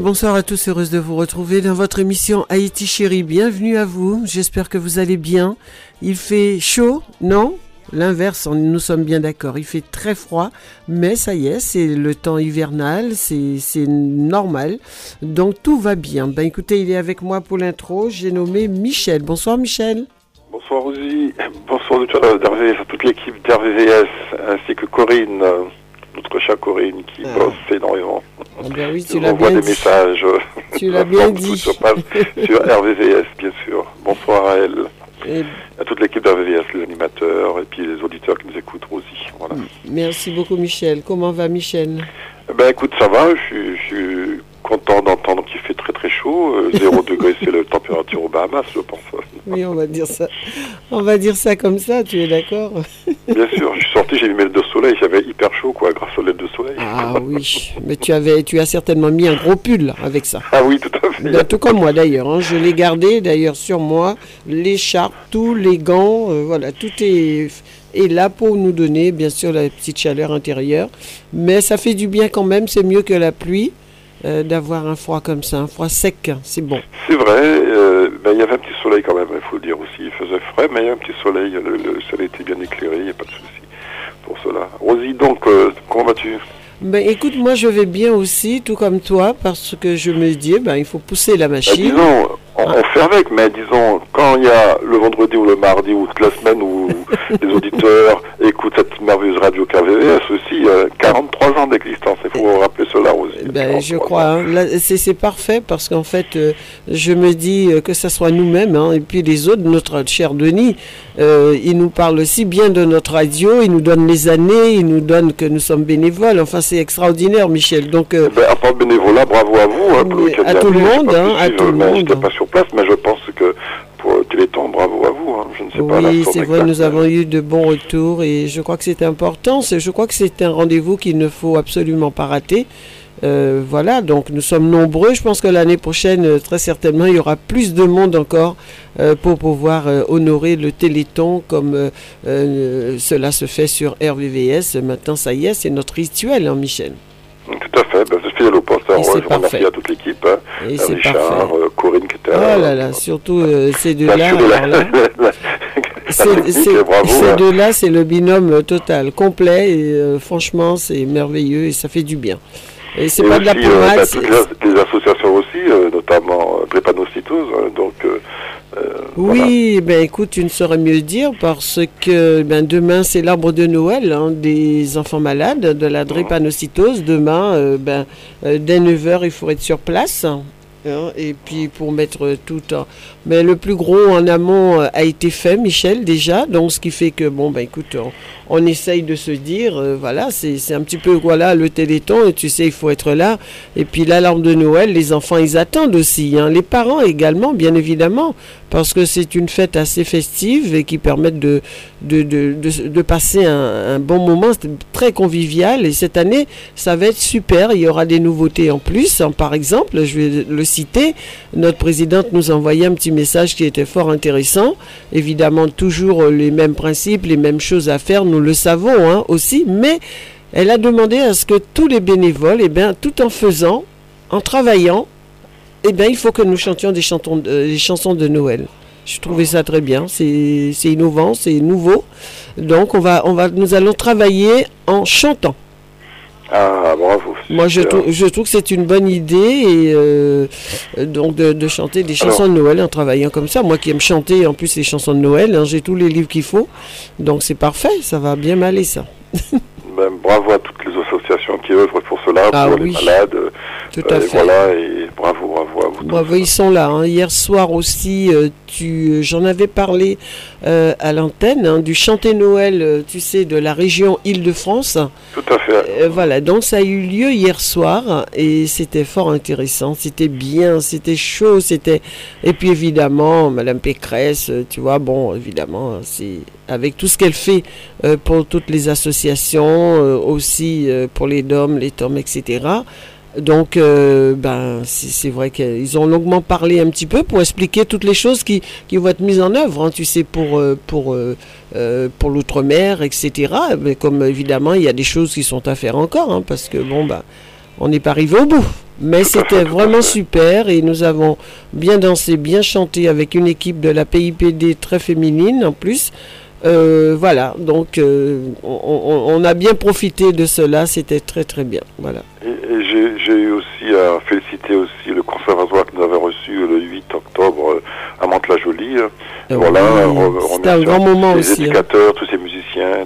Bonsoir à tous, heureuse de vous retrouver dans votre émission Haïti chérie. Bienvenue à vous, j'espère que vous allez bien. Il fait chaud, non? L'inverse, nous sommes bien d'accord. Il fait très froid, mais ça y est, c'est le temps hivernal, c'est normal. Donc tout va bien. Ben écoutez, il est avec moi pour l'intro. J'ai nommé Michel. Bonsoir Michel. Bonsoir Rosie. Bonsoir à toute l'équipe d'RVVS, ainsi que Corinne, notre chat Corinne qui Ah. bosse énormément. Ah ben oui, tu l'as bien des dit. messages. euh, Tu l'as sur bien dit. Sur, sur RVVS, bien sûr. Bonsoir à elle. Et À toute l'équipe d'RVVS, les animateurs et puis les auditeurs qui nous écoutent aussi. Voilà. merci beaucoup Michel. Comment va Michel? Ben écoute, ça va, je je suis content d'entendre qu'il fait très très chaud. Euh, Zéro degré, c'est la température aux Bahamas, je pense. Oui, on va dire ça. On va dire ça comme ça, tu es d'accord? Bien sûr, je suis sorti, j'ai mis mes lunettes de soleil, j'avais hyper chaud quoi, grâce aux lunettes de soleil. Ah oui, mais tu avais, tu as certainement mis un gros pull avec ça. Ah oui, tout à fait. Tout comme moi d'ailleurs, hein. je l'ai gardé d'ailleurs sur moi, l'écharpe, tous les gants, euh, voilà, tout est, est là pour nous donner bien sûr la petite chaleur intérieure. Mais ça fait du bien quand même, c'est mieux que la pluie euh, d'avoir un froid comme ça, un froid sec, c'est bon. C'est vrai, euh, ben, il y avait un petit soleil quand même, il faut le dire aussi. Il faisait frais, mais il y a un petit soleil, le, le soleil était bien éclairé, il n'y a pas de souci pour cela. Rosie, donc, euh, comment vas-tu? Ben écoute, moi je vais bien aussi, tout comme toi, parce que je me dis, ben il faut pousser la Ben, machine. Disons, on, on fait avec, mais disons, quand il y a le vendredi ou le mardi ou toute la semaine où les auditeurs écoutent cette merveilleuse radio KVVS aussi, euh, 43 ans d'existence, il faut rappeler cela, Rosie. Ben, je 43 crois, hein. C'est parfait parce qu'en fait, euh, je me dis euh, que ce soit nous-mêmes hein, et puis les autres, notre cher Denis, euh, il nous parle aussi bien de notre radio, il nous donne les années, il nous donne que nous sommes bénévoles. Enfin, c'est extraordinaire, Michel. Donc, euh, Ben, à part bénévolat, bravo à vous. Hein, à tout le monde, à tout le monde. J'étais pas sur place, mais je pense que pour Téléthon, bravo à vous. Hein, je ne sais pas. la oui, c'est vrai, exacte, nous avons eu de bons retours et je crois que c'est important. C'est- Je crois que c'est un rendez-vous qu'il ne faut absolument pas rater. Euh, voilà, donc nous sommes nombreux. Je pense que l'année prochaine, euh, très certainement, il y aura plus de monde encore euh, pour pouvoir euh, honorer le Téléthon comme euh, euh, cela se fait sur RVVS. Maintenant, ça y est, c'est notre rituel, hein, Michel. Tout à fait. Ben, je suis fidèle au poste. Alors, Et c'est je remercie parfait. à toute l'équipe. Hein, c'est Richard, euh, Corinne Oh là. là surtout euh, ces deux-là. Ces hein. deux-là, c'est le binôme euh, total, complet, et euh, franchement, c'est merveilleux et ça fait du bien. Et c'est pas de la euh, pommade, toutes les, les associations aussi, euh, notamment euh, drépanocytose. hein, donc, euh, euh, voilà. Oui, ben écoute, tu ne saurais mieux dire parce que ben, demain c'est l'arbre de Noël hein, des enfants malades de la drépanocytose. Demain, euh, ben, euh, dès 9h, il faut être sur place. Hein, et puis pour mettre tout en... Mais le plus gros en amont euh, a été fait, Michel, déjà. Donc ce qui fait que, bon, ben écoute, on essaye de se dire, euh, voilà, c'est un petit peu, voilà, le téléthon, et tu sais, il faut être là. Et puis l'alarme de Noël, les enfants, ils attendent aussi. hein. Les parents également, bien évidemment, parce que c'est une fête assez festive et qui permet de, passer un, bon moment. Très convivial. Et cette année, ça va être super. Il y aura des nouveautés en plus. hein. Par exemple, je vais le citer, notre présidente nous a envoyé un petit message qui était fort intéressant. Évidemment, toujours les mêmes principes, les mêmes choses à faire, le savons hein, aussi, mais elle a demandé à ce que tous les bénévoles, eh bien, tout en faisant, en travaillant, eh bien, il faut que nous chantions des, chantons euh, des chansons de Noël. Je trouvais ça très bien, c'est c'est innovant, c'est nouveau. Donc, on va, on va, nous allons travailler en chantant. Ah, bravo. Moi, je, trou- je trouve que c'est une bonne idée et euh, euh, donc de, de chanter des chansons Alors- de Noël en travaillant comme ça. Moi qui aime chanter en plus les chansons de Noël, hein, j'ai tous les livres qu'il faut. Donc c'est parfait, ça va bien m'aller ça. Ben, bravo à toutes les associations qui œuvrent pour cela, Ah pour oui. les malades. euh, Tout à fait. Voilà, et bravo, bravo à vous. Bravo, ils sont là. hein. Hier soir aussi, euh, tu, euh, j'en avais parlé euh, à l'antenne hein, du chanter Noël, tu sais, de la région Île-de-France. Tout à fait. Voilà, donc ça a eu lieu hier soir et c'était fort intéressant. C'était bien, c'était chaud, c'était. Et puis évidemment, Madame Pécresse, tu vois, bon, évidemment, c'est avec tout ce qu'elle fait euh, pour toutes les associations, euh, aussi euh, pour les DOM, les TOM, etc. Donc, ben, c'est vrai qu'ils ont longuement parlé un petit peu pour expliquer toutes les choses qui, qui vont être mises en œuvre, hein, tu sais, pour, pour, pour l'outre-mer, etc. Mais comme évidemment, il y a des choses qui sont à faire encore, hein, parce que bon, ben, on n'est pas arrivé au bout. Mais c'était vraiment super et nous avons bien dansé, bien chanté avec une équipe de la PIPD très féminine en plus. Euh, voilà, donc euh, on, a bien profité de cela, c'était très très bien. Voilà. Et, et j'ai eu aussi à féliciter aussi le conservatoire qui nous avait reçu le 8 octobre euh, à Mantes-la-Jolie. Voilà, Euh, Oui, re- c'était un grand moment les aussi. hein. éducateurs, tous ces musiciens,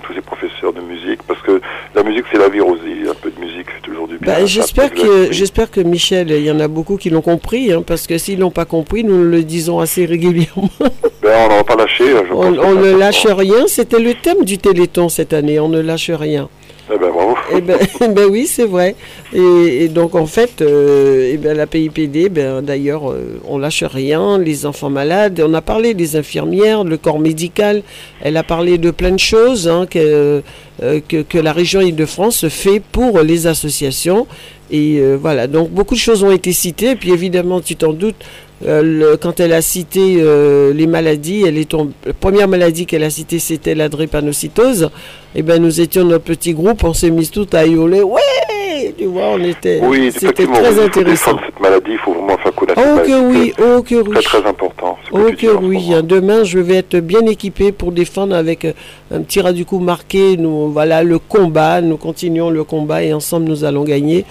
tous ces professeurs de musique, parce que la musique c'est la vie aussi, un peu de musique fait toujours du bien. Bah, j'espère que j'espère que Michel, il y en a beaucoup qui l'ont compris, hein, parce que s'ils l'ont pas compris, nous le disons assez régulièrement. Ben, on n'en pas lâcher. Je On, pense ne lâche rien. C'était le thème du Téléthon cette année. On ne lâche rien. Eh ben. Eh ben, eh ben oui, c'est vrai. Et, donc en fait, euh, eh ben, la PIPD, d'ailleurs, euh, on lâche rien. Les enfants malades, on a parlé des infirmières, le corps médical. Elle a parlé de plein de choses hein, que, euh, que, que la région Île-de-France fait pour les associations. Et euh, voilà, donc beaucoup de choses ont été citées. Et puis évidemment, tu t'en doutes, euh, le- quand elle a cité euh, les maladies, elle est tombée- la première maladie qu'elle a citée, c'était la drépanocytose. Et ben nous étions notre petit groupe, on s'est mis tout à hurler, ouais, tu vois, on était, Oui, c'était très intéressant. cette maladie, il faut vraiment faire Oh que oui, oh que oui. C'est très, très important. Oh que oui, moment. hein, demain je vais être bien équipé pour défendre avec euh, un petit ras du coup marqué, nous voilà le combat, nous continuons le combat et ensemble nous allons gagner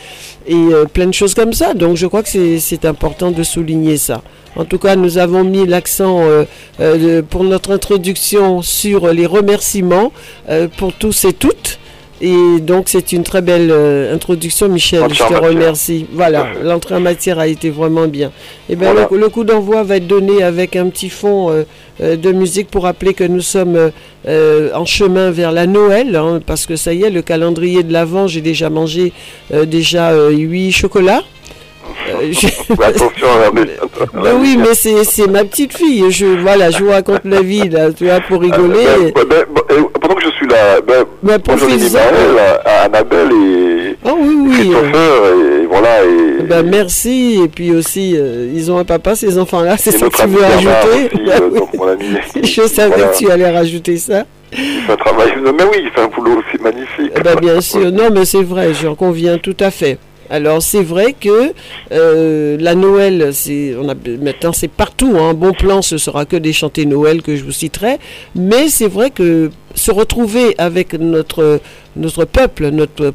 et euh, plein de choses comme ça. Donc je crois que c'est- important de souligner ça. En tout cas, nous avons mis l'accent euh, euh, pour notre introduction sur les remerciements euh, pour tous et toutes. Et donc c'est une très belle euh, introduction, Michel. Entrée Je te matière. remercie. Voilà, l'entrée en matière a été vraiment bien. Et bien Voilà. le, le coup d'envoi va être donné avec un petit fond euh, euh, de musique pour rappeler que nous sommes euh, en chemin vers la Noël, hein, parce que ça y est, le calendrier de l'Avent, j'ai déjà mangé euh, déjà euh, huit chocolats. Euh, je- Mais attention à la Ben oui, mais c'est c'est ma petite fille. Je voilà, je vous raconte la vie là, tu vois, pour rigoler. Ben, ben, ben, pendant que je suis là, ben, Ben, à Annabelle et Oh oui, oui. euh, Christopher, et voilà. Et, ben merci. Et puis aussi, euh, ils ont un papa, ces enfants-là. C'est ça que tu veux aussi, Ben euh, oui. donc mon ami. Je savais Voilà. que tu allais rajouter ça. Il fait un travail, mais oui, il fait un boulot aussi magnifique. Ben, bien sûr, non, mais c'est vrai, j'en conviens tout à fait. Alors c'est vrai que euh, la Noël, on a maintenant c'est partout. Un bon plan, ce sera que des chantés Noël que je vous citerai. Mais c'est vrai que se retrouver avec notre notre peuple, notre euh,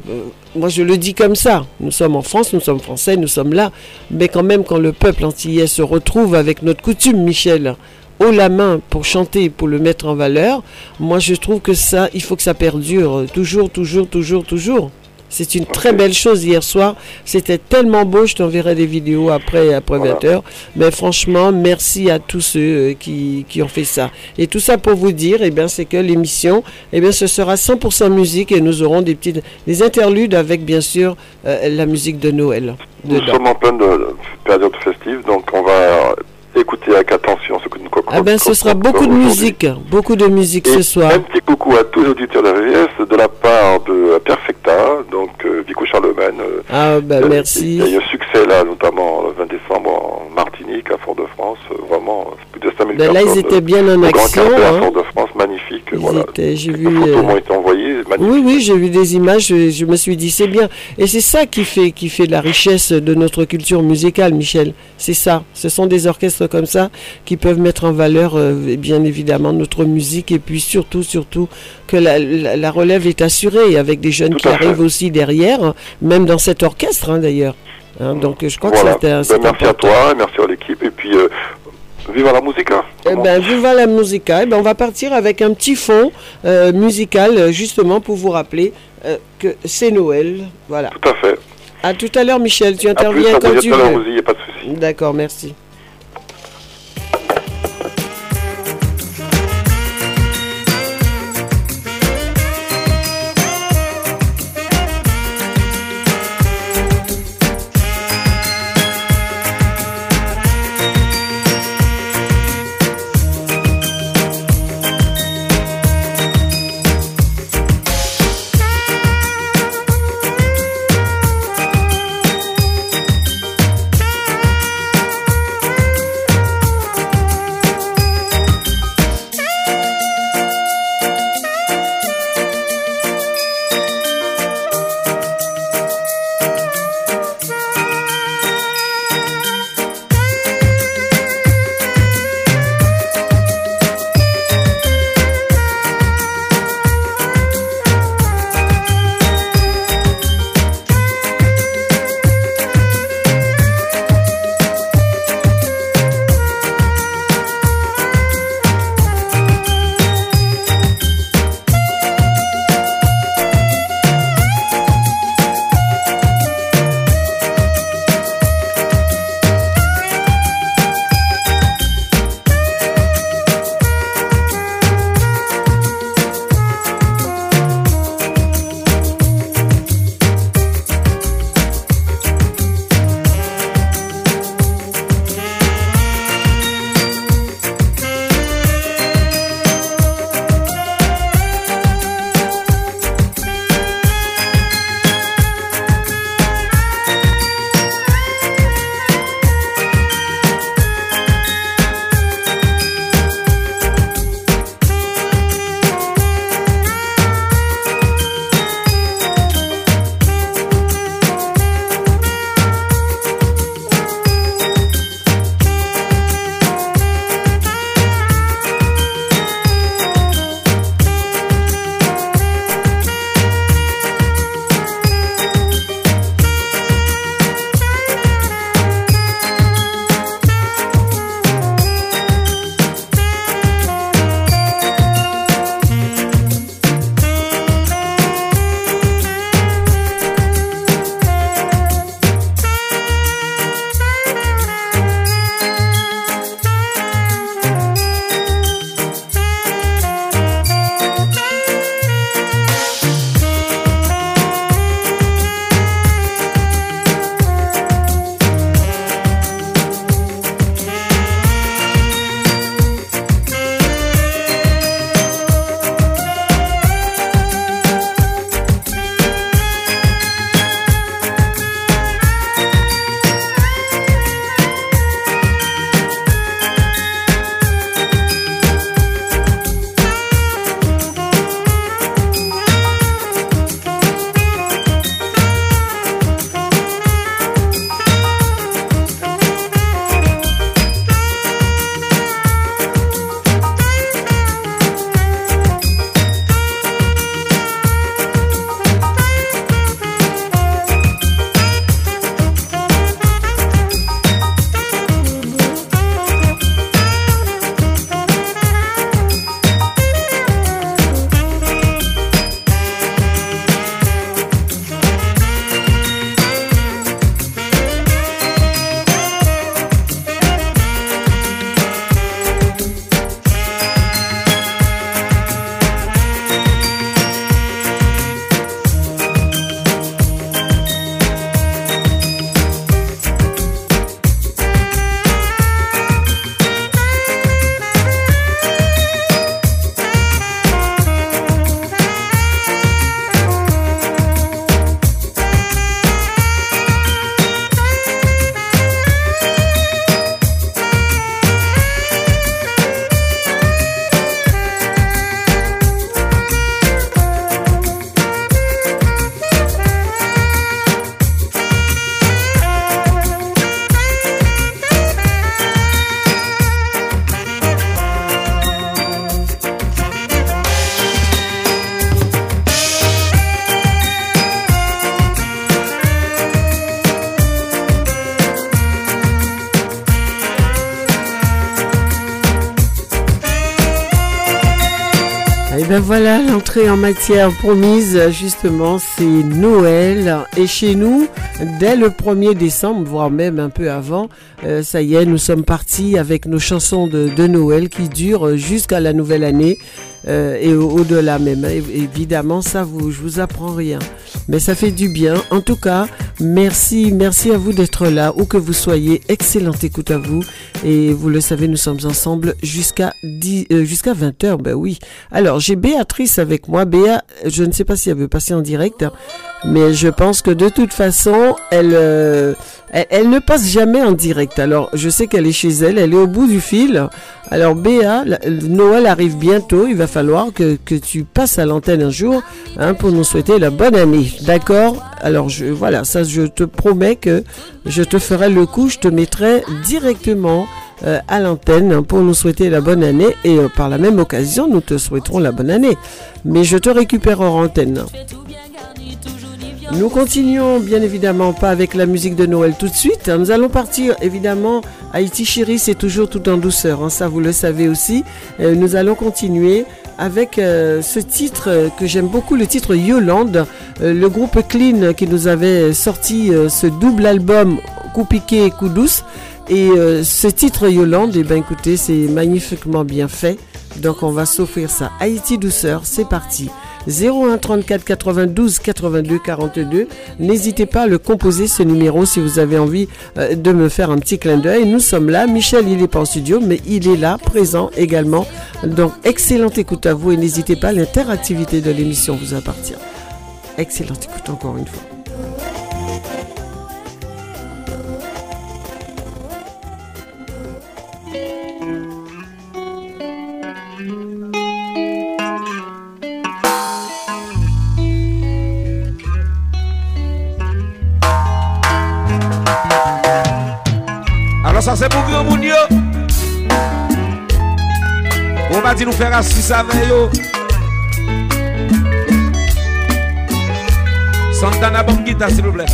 moi je le dis comme ça. Nous sommes en France, nous sommes français, nous sommes là. Mais quand même, quand le peuple antillais se retrouve avec notre coutume, Michel, haut la main pour chanter, pour le mettre en valeur, moi je trouve que ça, il faut que ça perdure toujours, toujours, toujours, toujours. C'est une très belle chose hier soir. C'était tellement beau. Je t'enverrai des vidéos après, après Voilà. 20 heures. Mais franchement, merci à tous ceux euh, qui, qui ont fait ça. Et tout ça pour vous dire, eh bien, c'est que l'émission, eh bien, ce sera 100% musique et nous aurons des petites, des interludes avec, bien sûr, euh, la musique de Noël. Nous dedans. sommes en pleine de- période festive, donc on va écouter avec attention ce que nous Ah ben, ce sera beaucoup de musique, beaucoup de musique ce soir. un petit coucou à tous les auditeurs de la de la part de Perfecta, donc euh, Vico Charlemagne. euh, Ah ben, euh, merci. Il y a eu un succès là, notamment le 20 décembre en Martinique, à Fort-de-France. euh, vraiment, plus de 5000 Ben là, ils étaient bien en action. Hein. Fort-de-France, magnifique. Ils voilà. étaient- j'ai Les vu. photos euh, m'ont été envoyées, magnifique. Oui, oui, j'ai vu des images, je, je me suis dit c'est bien. Et c'est ça qui fait, qui fait la richesse de notre culture musicale, Michel. C'est ça. Ce sont des orchestres comme ça qui peuvent mettre en valeur, euh, bien évidemment, notre musique et puis surtout, surtout que la, la- la relève est assurée avec des jeunes Tout qui fait. arrivent aussi derrière, même dans cet orchestre hein, d'ailleurs. Hein, donc je crois Voilà. que c'est un- Ben, merci à toi, merci à l'équipe, et puis euh, vive la musique. hein. Eh ben, viva la musica. Eh ben, on va partir avec un petit fond euh, musical, euh, justement pour vous rappeler euh, que c'est Noël. Voilà. Tout à fait. À tout à l'heure, Michel. Tu À plus, interviens à quand tu veux. vous y, y a pas de souci. D'accord, merci. Ben voilà, l'entrée en matière promise, justement, c'est Noël. Et chez nous, dès le 1er décembre, voire même un peu avant, euh, ça y est, nous sommes partis avec nos chansons de, Noël qui durent jusqu'à la nouvelle année. Euh, et au-delà même. Évidemment, ça, vous, je vous apprends rien. Mais ça fait du bien. En tout cas, merci, merci à vous d'être là, où que vous soyez. Excellente écoute à vous. Et vous le savez, nous sommes ensemble jusqu'à euh, jusqu'à 20h. Ben oui. Alors, j'ai Béatrice avec moi. Béa, je ne sais pas si elle veut passer en direct, hein, mais je pense que de toute façon, elle, euh, elle, ne passe jamais en direct. Alors, je sais qu'elle est chez elle, elle est au bout du fil. Alors, Béa, Noël arrive bientôt. Il va falloir que, tu passes à l'antenne un jour hein, pour nous souhaiter la bonne année. D'accord? Alors, je, voilà, ça, je te promets que je te ferai le coup. Je te mettrai directement euh, à l'antenne pour nous souhaiter la bonne année. Et euh, par la même occasion, nous te souhaiterons la bonne année. Mais je te récupère en antenne. Nous continuons bien évidemment pas avec la musique de Noël tout de suite. Nous allons partir évidemment. Haïti chérie, c'est toujours tout en douceur, hein, ça vous le savez aussi. Euh, nous allons continuer avec euh, ce titre que j'aime beaucoup, le titre Yolande. Euh, le groupe Clean qui nous avait sorti ce double album Coup piqué et Coup douce. Et ce titre Yolande, eh ben écoutez, c'est magnifiquement bien fait. Donc on va s'offrir ça. Haïti douceur, c'est parti. 01 34 92 82 42. N'hésitez pas à le composer ce numéro si vous avez envie euh, de me faire un petit clin d'œil. Nous sommes là. Michel, il n'est pas en studio, mais il est là, présent également. Donc, excellente écoute à vous et n'hésitez pas, l'interactivité de l'émission vous appartient. Excellente écoute encore une fois. se pou gyo moun yo Ou mati nou fè rasis avè yo. Santana bon gita si pou blè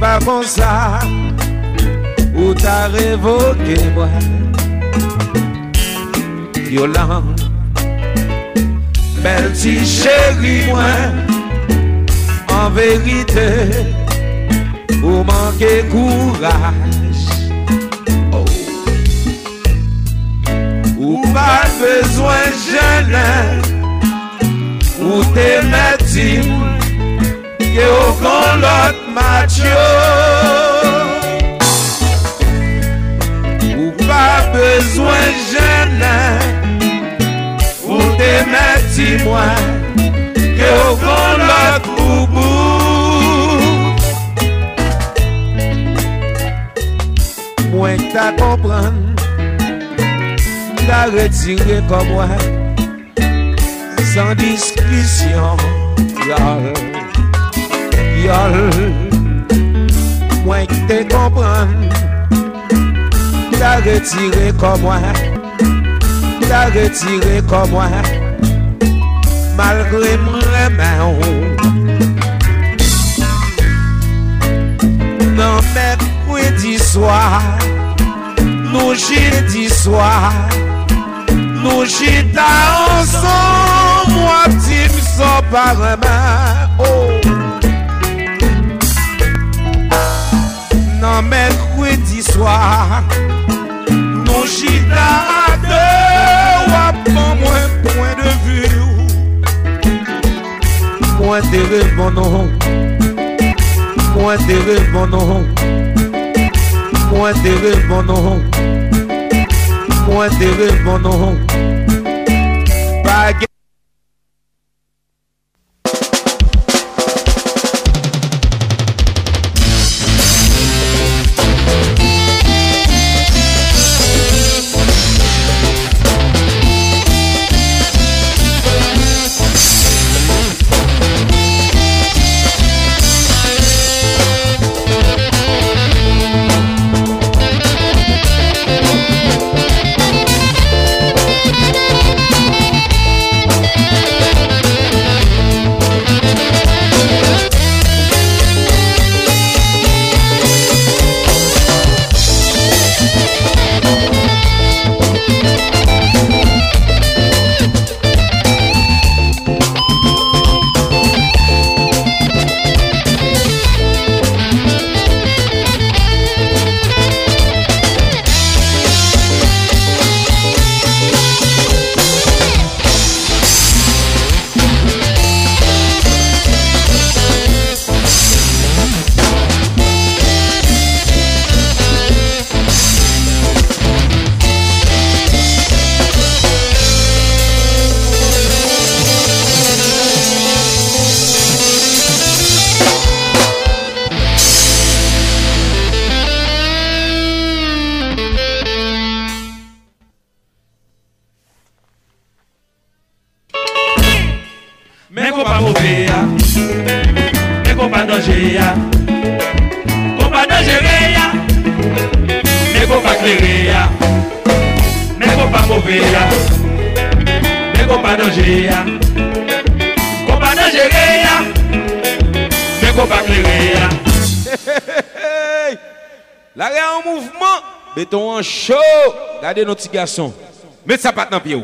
pa kon sa Ou ta revoke mwen Yolan Bel ti chéri mwen An verite Ou manke kouraj oh. Ou pa bezwen jenen Ou te metim Ke ou kon lot mat yo Ou pa bezwen janan Ou te mati mwen Ke ou kon lot ou bou Mwen ta kompran Ta retire kon mwen San diskisyon Yol Yol mwen ki te kompran. La retire kon mwen. La retire kon mwen. Malgre mwen men ou. Nan men kwe di swa. Nou jidi swa. Nou jita ansan. Mwa tim so pareman Ou oh. Nan mercredi soir. Non chita à deux Wap moins point de vue. Moins te reponon Moi te répondons Moi te répondons Moi te répondons Pas Regardez nos petits garçons. Mettez ça pas dans pied.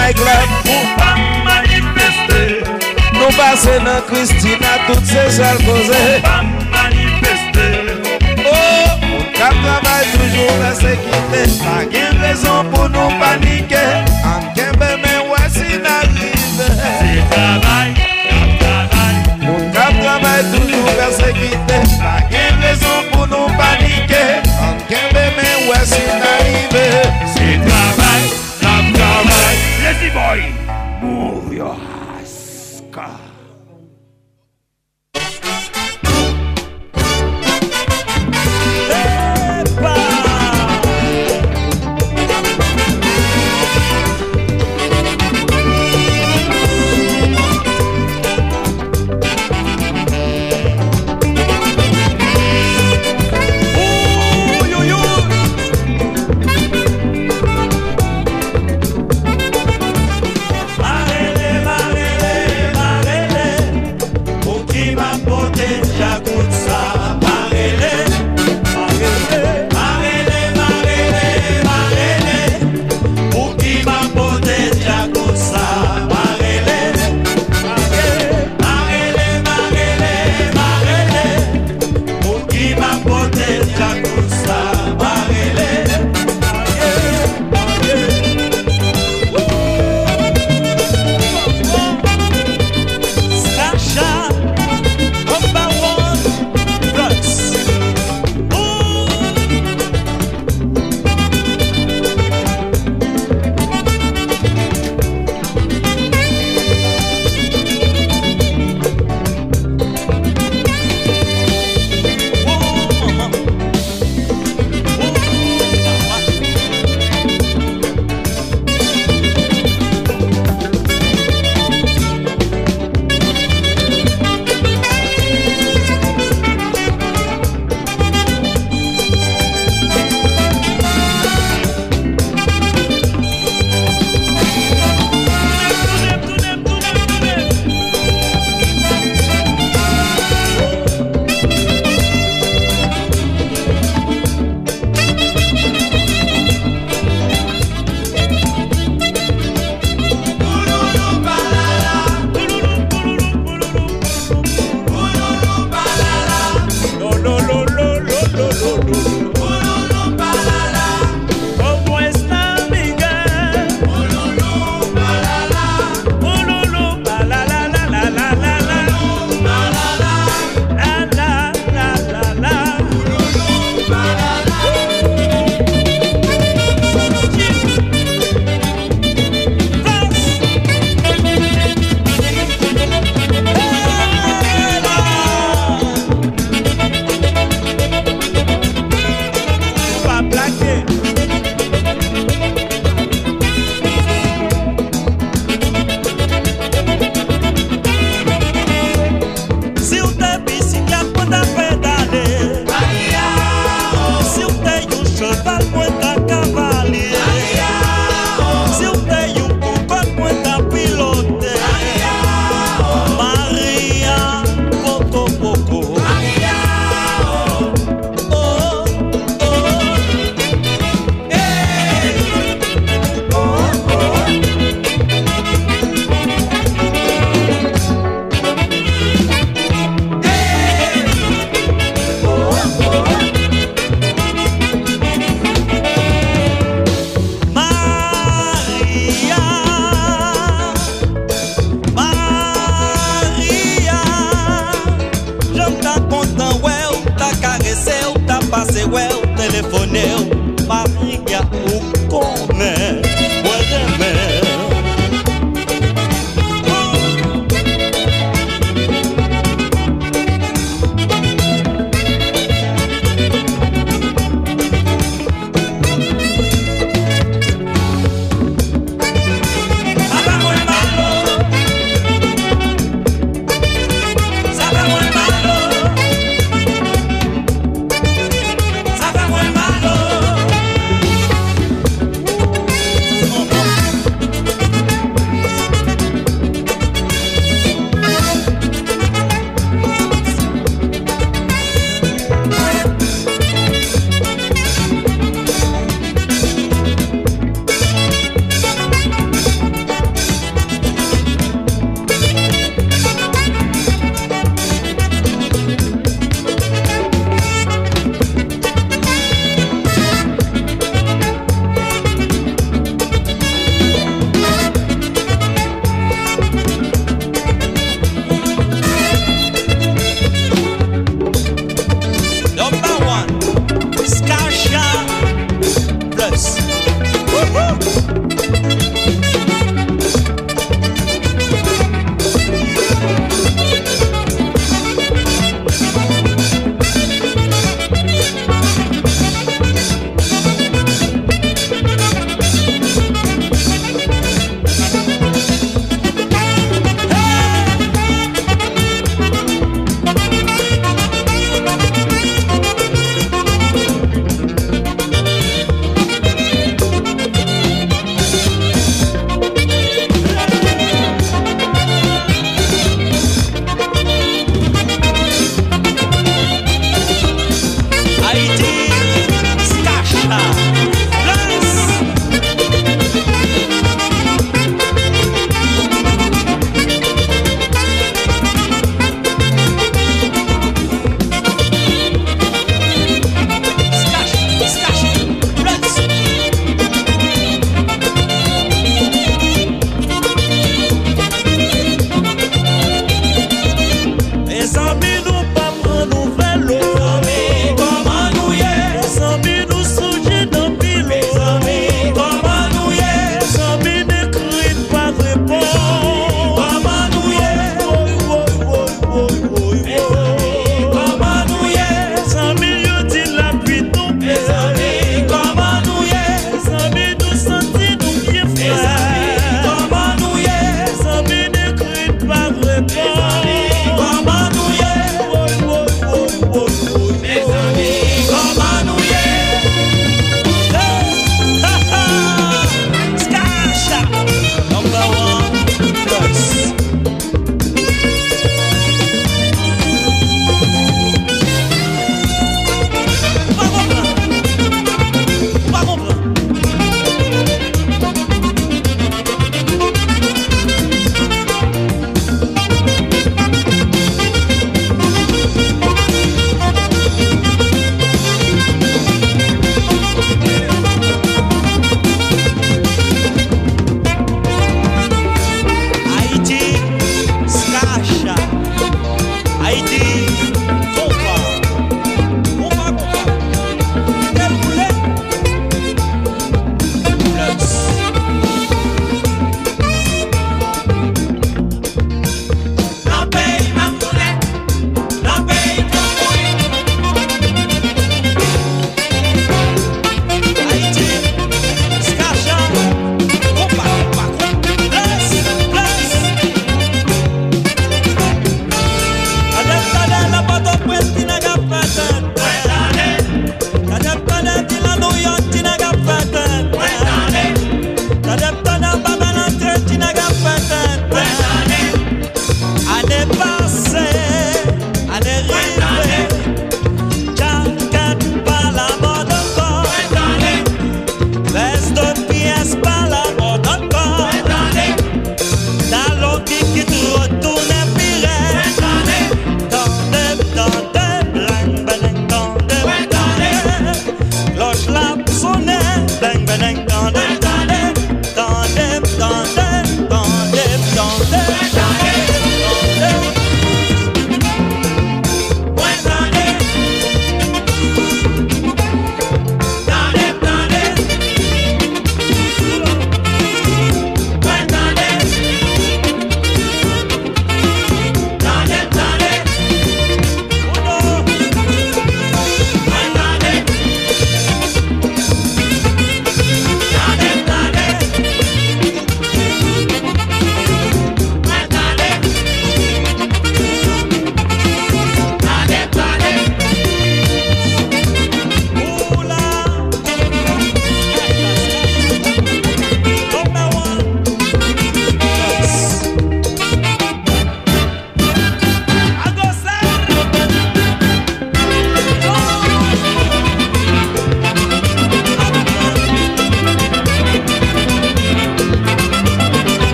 my club. Pou pa manifeste Nou pase nan Kristina Tout se sal koze Pou pa manifeste Oh, moun kap travay toujou la sekite Pa gen rezon pou nou panike An kembe men wasi nan rive Se travay, kap travay Moun kap travay toujou la sekite Pa gen rezon pou nou panike An kembe men wasi nan rive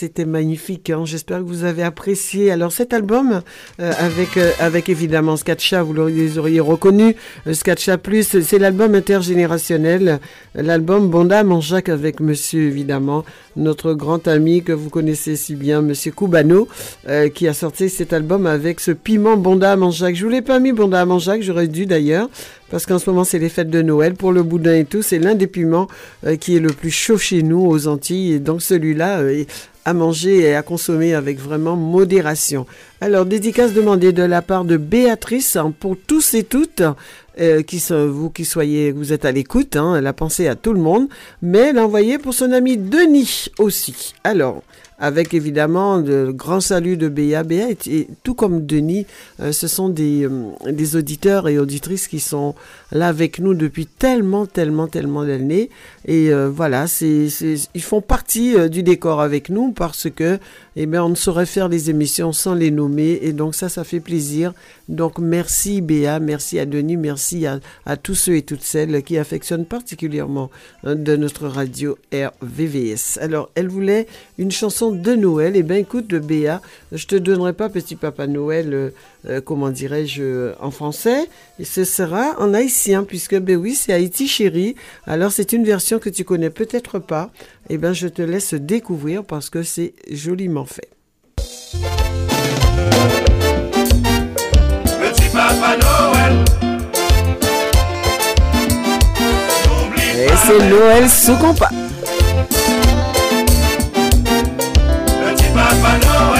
c'était magnifique. Hein. J'espère que vous avez apprécié. Alors, cet album, euh, avec, euh, avec évidemment Skatcha, vous l'auriez auriez reconnu, euh, Skatcha Plus, c'est l'album intergénérationnel, l'album Bondam en Jacques avec monsieur, évidemment, notre grand ami que vous connaissez si bien, monsieur Koubano, qui a sorti cet album avec ce piment Bondam en Jacques. Je vous l'ai pas mis Bondam en Jacques, j'aurais dû d'ailleurs, parce qu'en ce moment, c'est les fêtes de Noël. Pour le boudin et tout, c'est l'un des piments qui est le plus chaud chez nous, aux Antilles. Et donc, celui-là à manger et à consommer avec vraiment modération. Alors, dédicace demandée de la part de Béatrice hein, pour tous et toutes, euh, qui sont, vous qui soyez, vous êtes à l'écoute, hein, elle a pensé à tout le monde, mais elle pour son ami Denis aussi. Alors, avec évidemment le grand salut de Béa. Béa, et, tout comme Denis, euh, ce sont des, euh, des auditeurs et auditrices qui sont là avec nous depuis tellement, tellement, tellement d'années. Et euh, voilà, c'est, ils font partie du décor avec nous parce que, eh bien, on ne saurait faire les émissions sans les nommer. Et donc ça, ça fait plaisir. Donc merci Béa, merci à Denis, merci à, tous ceux et toutes celles qui affectionnent particulièrement de notre radio RVVS. Alors, elle voulait une chanson de Noël. Eh bien, écoute, Béa, je te donnerai pas Petit Papa Noël, euh, euh, comment dirais-je, en français. Et ce sera en haïtien, puisque, ben oui, c'est Haïti chérie. Alors, c'est une version que tu connais peut-être pas. Eh bien, je te laisse découvrir parce que c'est joliment fait. Petit Papa Noël. Et c'est Noël sous compas. Papa Noël.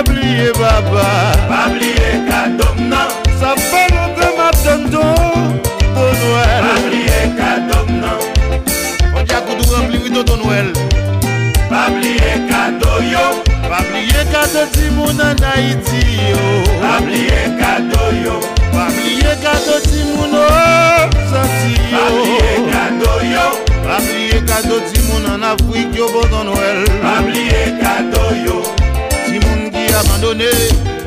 Pabliye baba. Pabliye kadom nan. Sa fè nou te matan ton Ton nouel Pabliye kadom nan. On di akoudou rempli wito ton nouel Pabliye kado yo. Pabliye kado ti moun an Haiti yo. Pabliye kado yo. Pabliye kado ti moun an Santi yo. Pabliye kado yo. Pabliye kado ti moun an Afrik yo bon ton nouel Pabliye kado yo. abandonné,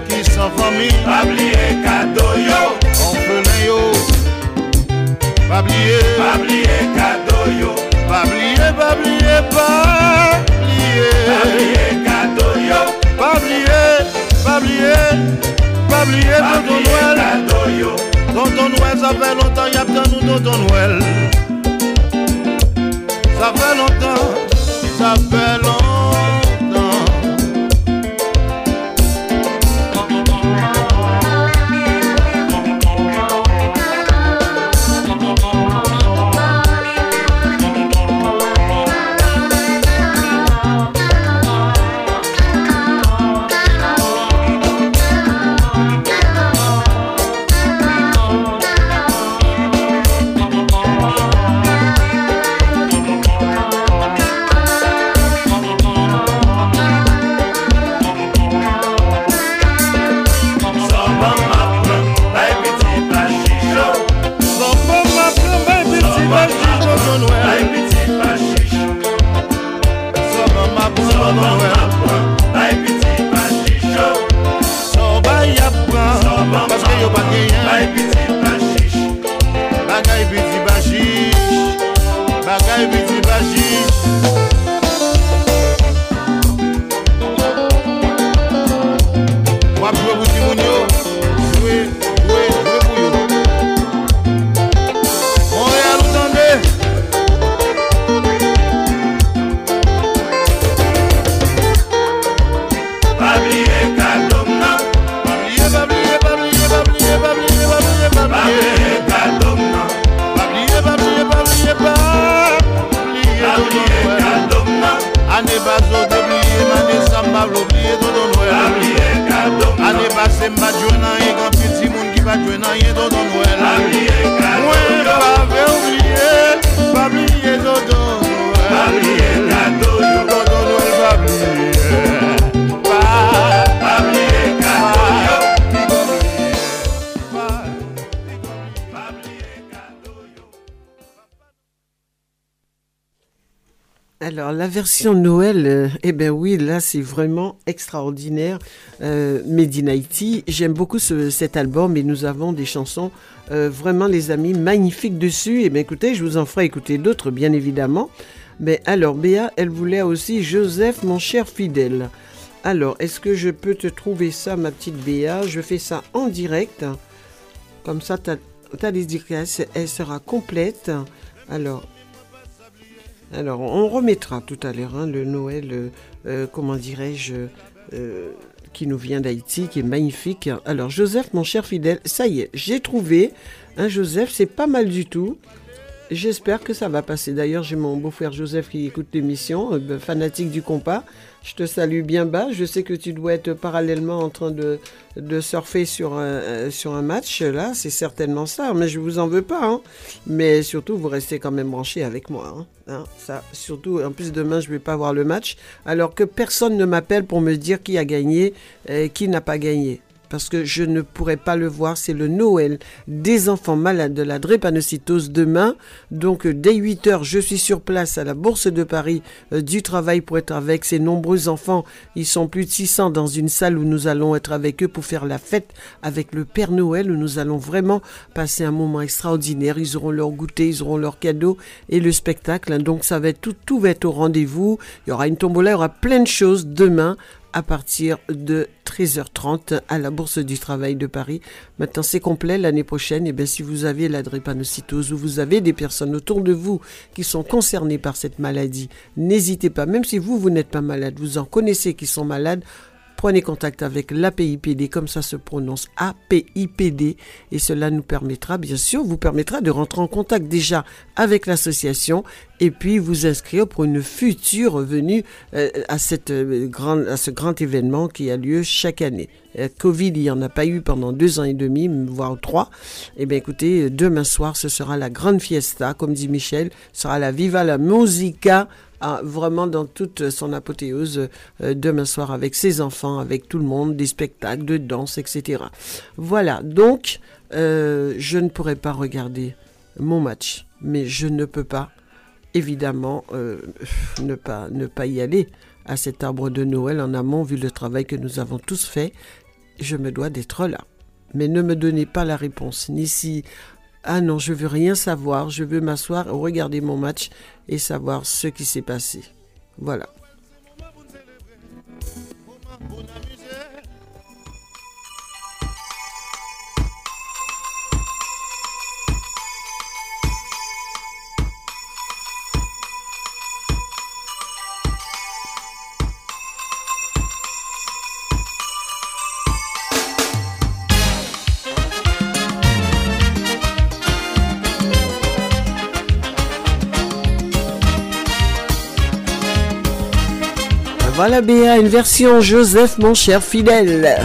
qui sans famille. Pas oublier cadeau yo, orphelin yo. Pas oublier, pas oublier cadeau yo. Pas oublier, pas oublier, pas oublier. Pas oublier cadeau yo. Pas oublier, pas oublier, pas oublier tonton Noël. Cadeau yo. Tonton Noël, ça fait longtemps y a nous tonton Noël. Ça fait longtemps, ça fait longtemps. C'est vraiment extraordinaire. Euh, j'aime beaucoup ce- cet album et nous avons des chansons, euh, vraiment, les amis, magnifiques dessus. Et bien, écoutez, je vous en ferai écouter d'autres, bien évidemment. Mais alors, Béa, elle voulait aussi Joseph, mon cher fidèle. Alors, est-ce que je peux te trouver ça, ma petite Béa? Je fais ça en direct. Comme ça, ta, ta elle sera complète. Alors, alors, on remettra tout à l'heure hein, le Noël, euh, comment dirais-je, euh, qui nous vient d'Haïti, qui est magnifique. Alors, Joseph, mon cher fidèle, ça y est, j'ai trouvé. un Joseph, c'est pas mal du tout. J'espère que ça va passer. D'ailleurs, j'ai mon beau-frère Joseph qui écoute l'émission, euh, ben, fanatique du compas. Je te salue bien bas. Je sais que tu dois être parallèlement en train de, surfer sur un, euh, sur un match. Là, c'est certainement ça. Mais je vous en veux pas. hein. Mais surtout, vous restez quand même branchés avec moi. hein. Hein, ça, surtout, en plus, demain, je vais pas voir le match. Alors que personne ne m'appelle pour me dire qui a gagné et qui n'a pas gagné parce que je ne pourrai pas le voir. C'est le Noël des enfants malades de la drépanocytose demain. Donc, euh, dès 8 heures, je suis sur place à la Bourse de Paris euh, du travail pour être avec ces nombreux enfants. Ils sont plus de 600 dans une salle où nous allons être avec eux pour faire la fête avec le Père Noël, où nous allons vraiment passer un moment extraordinaire. Ils auront leur goûter, ils auront leur cadeau et le spectacle. Donc, ça va être tout, tout va être au rendez-vous. Il y aura une tombola, il y aura plein de choses demain à partir de 13h30 à la Bourse du Travail de Paris. Maintenant, c'est complet l'année prochaine. Et bien, si vous avez la drépanocytose ou vous avez des personnes autour de vous qui sont concernées par cette maladie, n'hésitez pas. Même si vous, vous n'êtes pas malade, vous en connaissez qui sont malades, prenez contact avec l'APIPD, comme ça se prononce APIPD, et cela nous permettra, bien sûr, vous permettra de rentrer en contact déjà avec l'association et puis vous inscrire pour une future venue euh, à, cette, euh, à ce grand événement qui a lieu chaque année. Euh, Covid, il n'y en a pas eu pendant deux ans et demi, voire trois. Eh bien, écoutez, demain soir, ce sera la grande fiesta, comme dit Michel, ce sera la Viva la Musica vraiment dans toute son apothéose euh, demain soir avec ses enfants, avec tout le monde, des spectacles de danse, etc. Voilà, donc euh, je ne pourrai pas regarder mon match, mais je ne peux pas, évidemment, euh, ne, pas, ne pas y aller à cet arbre de Noël en amont, vu le travail que nous avons tous fait. Je me dois d'être là. Mais ne me donnez pas la réponse, ni si ah non, je veux rien savoir, je veux m'asseoir, regarder mon match et savoir ce qui s'est passé. Voilà. Voilà Béa, une version Joseph, mon cher fidèle.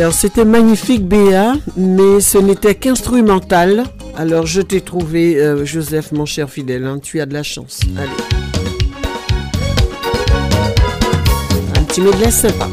Alors c'était magnifique Béa, mais ce n'était qu'instrumental. Alors je t'ai trouvé, euh, Joseph, mon cher fidèle, hein, tu as de la chance. Allez. Un petit medley sympa.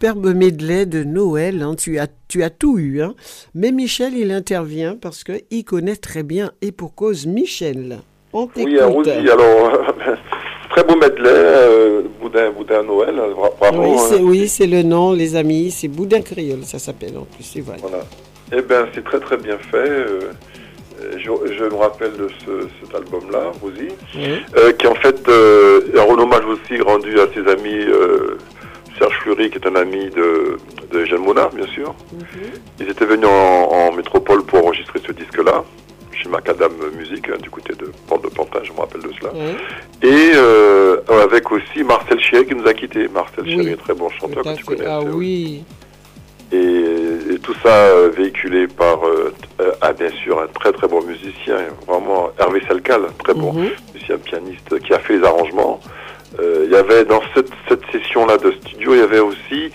Superbe medley de Noël. hein. Tu, as, tu as tout eu. hein. Mais Michel, il intervient parce qu'il connaît très bien et pour cause Michel. On. Oui, Rosie, alors, très beau medley, euh, Boudin, Boudin Noël, bra- bravo. oui, hein. c'est, oui, c'est le nom, les amis. C'est Boudin Créole, ça s'appelle en plus. Et voilà. Voilà. Eh bien, c'est très très bien fait. euh, je, je me rappelle de ce, cet album-là, Rosie, Oui. euh, qui en fait euh, un hommage aussi rendu à ses amis Serge Fleury, qui est un ami de, de Jeanne Monin, bien sûr. Ils étaient venus en, en métropole pour enregistrer ce disque-là, chez Macadam Musique, hein, du côté de Porte de Pantin, je me rappelle de cela. Et euh, avec aussi Marcel Chier qui nous a quittés. Marcel Oui, Chier, très bon chanteur que tu connais. Ah oui. Et, et tout ça euh, véhiculé par, euh, euh, ah, bien sûr, un très très bon musicien, vraiment Hervé Salcal, très bon Mhm. musicien pianiste qui a fait les arrangements. Euh, Il y avait dans cette, cette session-là de studio, il y avait aussi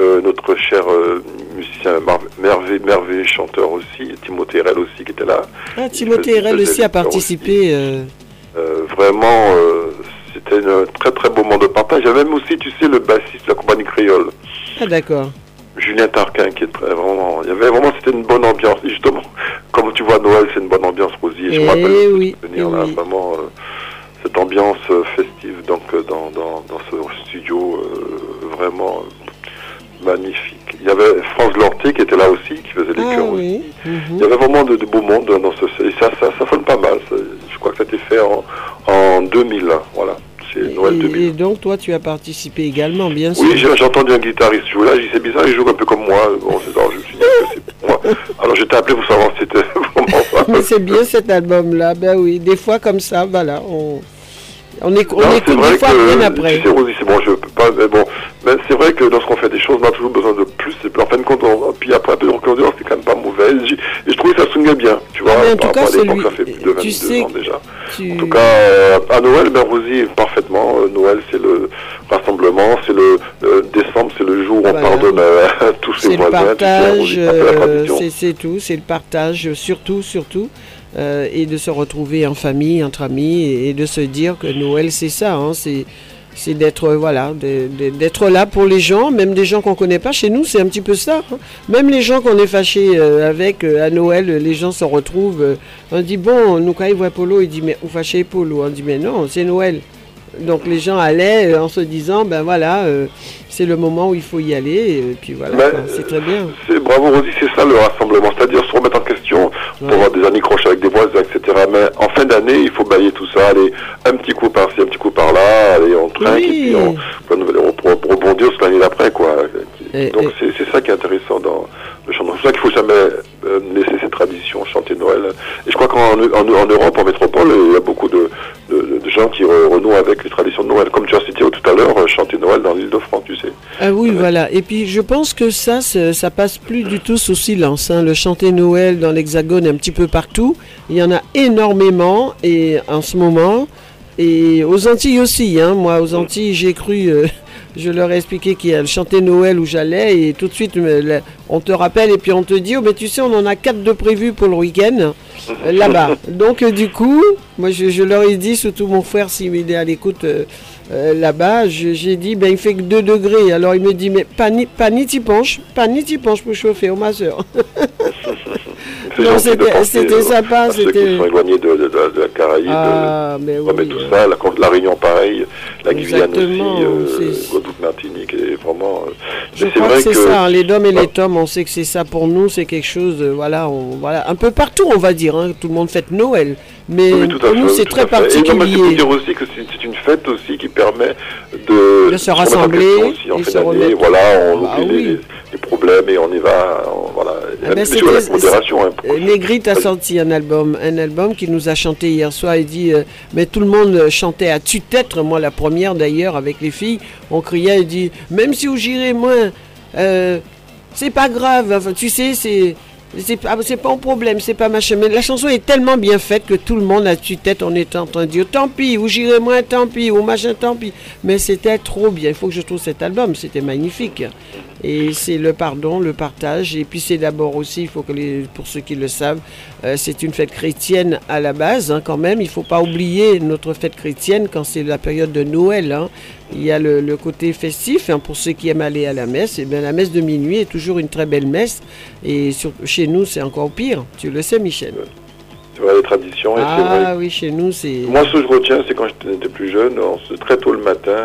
euh, notre cher euh, musicien merveilleux, merveilleux chanteur aussi, Timothée Rel aussi qui était là. Ah, Timothée faisait aussi a participé. Euh, vraiment, c'était un très très beau moment de partage. Il y avait même aussi, tu sais, le bassiste de la compagnie créole. Ah, d'accord. Julien Tarquin qui est très vraiment il y avait vraiment c'était une bonne ambiance Et justement comme tu vois Noël c'est une bonne ambiance Rosie et je Eh me rappelle de oui, eh là, oui. vraiment cette ambiance euh, festive donc euh, dans, dans, dans ce studio euh, vraiment magnifique il y avait France Lorté qui était là aussi qui faisait les Ah chœurs aussi oui. il mhm. y avait vraiment de, de beau monde dans ce et ça ça, ça sonne pas mal ça. je crois que ça a été fait en, en 2000 hein, voilà c'est Noël Et, 2000 et donc, toi, tu as participé également, bien sûr. oui, j'ai entendu un guitariste jouer là, j'ai dit c'est bizarre, il joue un peu comme moi. Bon, c'est ça, je me suis dit que c'est moi. Alors j'étais appelé pour savoir si c'était vraiment ça. Mais c'est bien cet album-là. Ben oui, des fois comme ça, voilà. On, on, éc- on Non, c'est écoute vrai des fois que, bien après. Tu sais, Rosie, c'est bon, je peux pas, mais bon, Mais c'est vrai que lorsqu'on fait des choses, on a toujours besoin de plus. Et puis en fin de compte, on- puis après un peu de on oh, c'est quand même pas mauvais. Et, je trouvais que ça sonnait bien, tu vois, mais en tout cas, à l'époque, ça fait plus de 22 tu sais ans déjà. Tu- En tout cas, euh, à Noël, ben, Rosie, parfaitement. Euh, Noël, c'est le rassemblement, c'est le euh, décembre, c'est le jour où on Voilà. pardonne euh, à tous ses c'est le voisins. partage, c'est tradition. c'est c'est tout, c'est le partage, surtout, surtout, euh, et de se retrouver en famille, entre amis, et, et de se dire que Noël, c'est ça, hein, c'est c'est d'être voilà, de- de- d'être là pour les gens, même des gens qu'on connaît pas. Chez nous, c'est un petit peu ça. hein. Même les gens qu'on est fâchés euh, avec euh, à Noël, euh, les gens se retrouvent. euh, on dit bon, nous quand ils voient Polo, il dit mais vous fâchez Polo? On dit mais non, c'est Noël. Donc les gens allaient euh, en se disant ben voilà, euh, c'est le moment où il faut y aller. Et puis voilà, Ben, c'est très bien. Bravo Rosie, c'est ça le rassemblement, c'est-à-dire pour Ouais. avoir des années crochées avec des voisins, etc. Mais en fin d'année, il faut bailler tout ça, aller un petit coup par-ci, un petit coup par-là, aller en train, Oui. et puis on, on, on, on rebondir sur l'année d'après, quoi. Et- Donc et- c'est ça qui est intéressant dans C'est pour ça qu'il faut jamais euh, laisser ces traditions, chanter Noël. Et je crois qu'en en, en Europe, en métropole, il y a beaucoup de, de, de gens qui re- renouent avec les traditions de Noël. Comme tu as cité tout à l'heure, euh, chanter Noël dans l'île de France, tu sais. Ah oui, voilà. Et puis je pense que ça, ça passe plus du tout sous silence. hein. Le chanter Noël dans l'Hexagone, un petit peu partout, il y en a énormément et en ce moment. Et aux Antilles aussi. Hein. Moi, aux Antilles, j'ai cru. euh, je leur ai expliqué qu'il y a le chanter Noël où j'allais et tout de suite, on te rappelle et puis on te dit, oh, mais tu sais, on en a quatre de prévus pour le week-end euh, là-bas. Donc, euh, du coup, moi, je, je leur ai dit, surtout mon frère, s'il est à l'écoute euh, là-bas, j'ai dit, ben, il fait que 2 degrés. Alors, il me dit, mais pas ni, pas ni t'y penches, pas ni t'y penches pour chauffer, oh ma soeur. C'est Non, gentil de c'était- euh, sympa, à ceux c'était- qui sont éloignés de, de- de- de la Caraïbe. Ah, mais euh, oui. ouais, mais tout ça, la, la Réunion pareil, la Guyane aussi, euh, Guadeloupe, Martinique, et vraiment. euh, Je mais c'est crois que vrai c'est que ça, hein, les DOM et les Ouais. TOM, on sait que c'est ça pour nous, c'est quelque chose, euh, voilà, on, voilà, un peu partout on va dire, hein, tout le monde fête Noël, mais Oui, pour nous c'est très fait. Et non, mais particulier. dire aussi que c'est une fête aussi qui permet de, De se rassembler aussi en et se remettre- Voilà, on Bah oublie oui. les, les problèmes et on y va. on- voilà. Ah ben, la. Hein, Négrite a sorti un album, un album qui nous a chanté hier soir. Il dit, euh, mais tout le monde chantait à tue-tête, moi la première d'ailleurs avec les filles. On criait, il dit, même si vous girez moins, euh, c'est pas grave. Enfin, tu sais, c'est c'est pas, c'est pas un problème, c'est pas machin. Mais la chanson est tellement bien faite que tout le monde a tue-tête en étant en train de dire, tant pis, vous girez moins, tant pis, ou machin, tant pis. Mais c'était trop bien. Il faut que je trouve cet album, c'était magnifique. Et c'est le pardon, le partage. Et puis c'est d'abord aussi, il faut que pour ceux qui le savent, euh, c'est une fête chrétienne à la base hein, quand même. Il ne faut pas oublier notre fête chrétienne quand c'est la période de Noël. hein. Il y a le, le côté festif hein, pour ceux qui aiment aller à la messe. Et bien la messe de minuit est toujours une très belle messe. Et sur- chez nous, c'est encore pire. Tu le sais, Michel. C'est vrai, les traditions. et c'est vrai Ah oui, chez nous, c'est. Moi, ce que je retiens, c'est quand j'étais plus jeune, on se, très tôt le matin,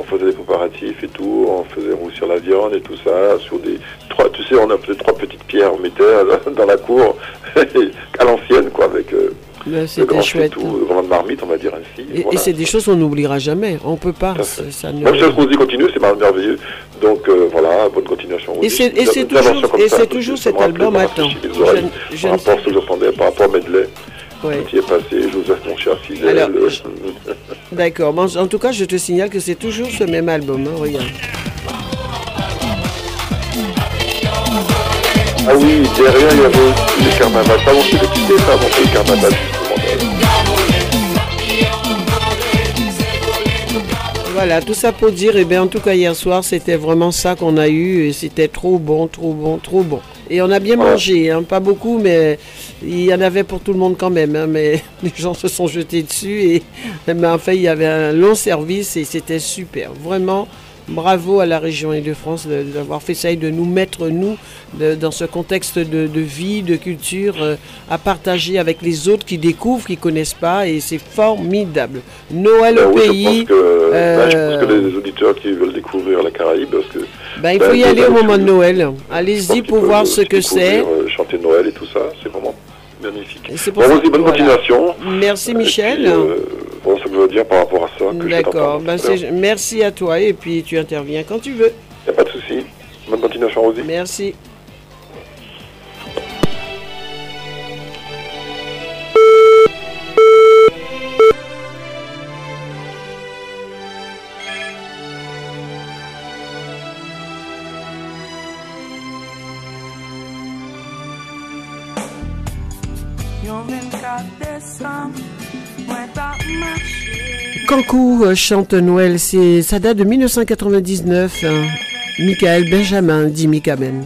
on faisait des préparatifs et tout, on faisait roussir la viande et tout ça, sur des trois, tu sais, on a fait trois petites pierres, on mettait euh, dans la cour, à l'ancienne, quoi, avec euh, Ben, le grand chouette. tout, le grand marmite, on va dire ainsi. Et, c'est des choses qu'on n'oubliera jamais. On peut pas. À Ça, ne- Moi, je trouve continue, c'est merveilleux. Donc euh, voilà, bonne continuation. Et c'est- c'est toujours- et ça, c'est cet album, les je ne- je par ne rapport à ce que j'entendais, par rapport à Medley, Ouais. qui est passé, Joseph, mon cher euh, D'accord. Bon, en tout cas, je te signale que c'est toujours ce même album. hein, regarde. Ah oui, derrière, il y avait aussi le carnaval. Ça, on s'est quitté ça avant le carnaval. Voilà, tout ça pour dire, et bien en tout cas hier soir, c'était vraiment ça qu'on a eu, et c'était trop bon, trop bon, trop bon. Et on a bien Ouais. mangé, hein, pas beaucoup, mais il y en avait pour tout le monde quand même. hein, mais les gens se sont jetés dessus, et mais enfin, il y avait un long service, et c'était super. Vraiment, bravo à la région Île-de-France de- d'avoir fait ça et de nous mettre, nous, de- dans ce contexte de, de vie, de culture, euh, à partager avec les autres qui découvrent, qui connaissent pas, et c'est formidable. Noël Ben au oui, je pays. pense que, ben, je euh, pense que les auditeurs qui veulent découvrir la Caraïbe, parce que Ben, il Ben, faut y aller au moment de Noël. Allez-y pour voir ce que c'est. euh, chanter Noël et tout ça, c'est vraiment magnifique. Pour Bon, ça- bonne voilà. continuation. Merci Michel. puis, euh, bon, ça veut dire par rapport à ça que je D'accord. Ben, merci à toi et puis tu interviens quand tu veux. Y a pas de souci. Bonne continuation, Rosie. Merci. Cancou euh, chante Noël, c'est ça date de 1999. hein. Michael Benjamin dit Mika Ben.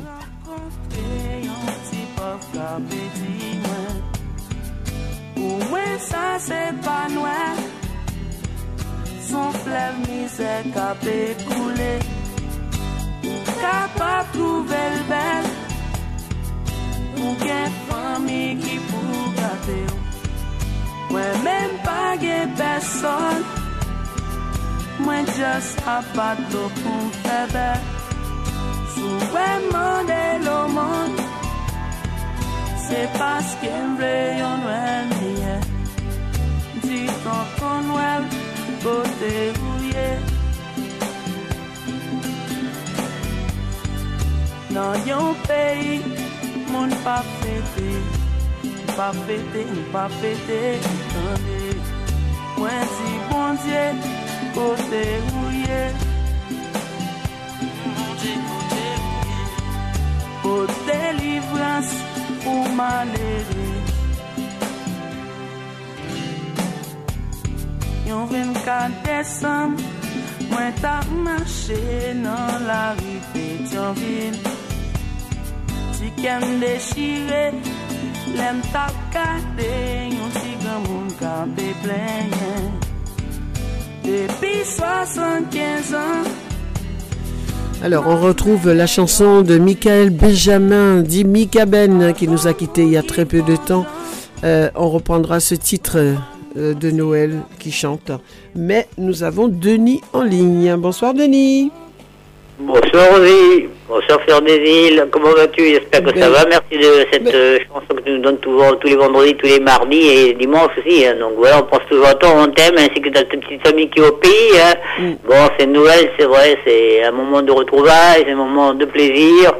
Son fleuve misère capé coulé. Capable trouver le belle. Ou qu'un famille qui pour gâter. Moi même pas que personne. Moi just a pas d'eau pour faire belle. Souhait de le monde C'est parce qu'elle veut yon Noël niais Dis ton ton Noël Côté rouillé Dans yon pays Moun pas fêté pa fete, pa fete. Kande, mwen si bondye, kote ouye. Bondye, kote ouye. Kote livras pou malere Yon ven ka desam, mwen ta mache nan la rive Tianville Ti kem dechire l'aime t'a gardé, yon si grand moun campé plein. Depuis 75 ans, Alors, on retrouve la chanson de Michael Benjamin, dit Mika Ben, qui nous a quittés il y a très peu de temps. Euh, on reprendra ce titre euh, de Noël qui chante. Mais nous avons Denis en ligne. Bonsoir Denis. Bonsoir Rosie, bonsoir Fleur des Îles, comment vas-tu? J'espère que ça Ben- va, merci de cette Ben- euh, chanson que tu nous donnes toujours, tous les vendredis, tous les mardis et dimanches aussi. hein. Donc voilà, on pense toujours à toi, on t'aime, ainsi que ta ta petite famille qui est au pays. hein. Mm. Bon, c'est Noël, c'est vrai, c'est un moment de retrouvailles, c'est un moment de plaisir,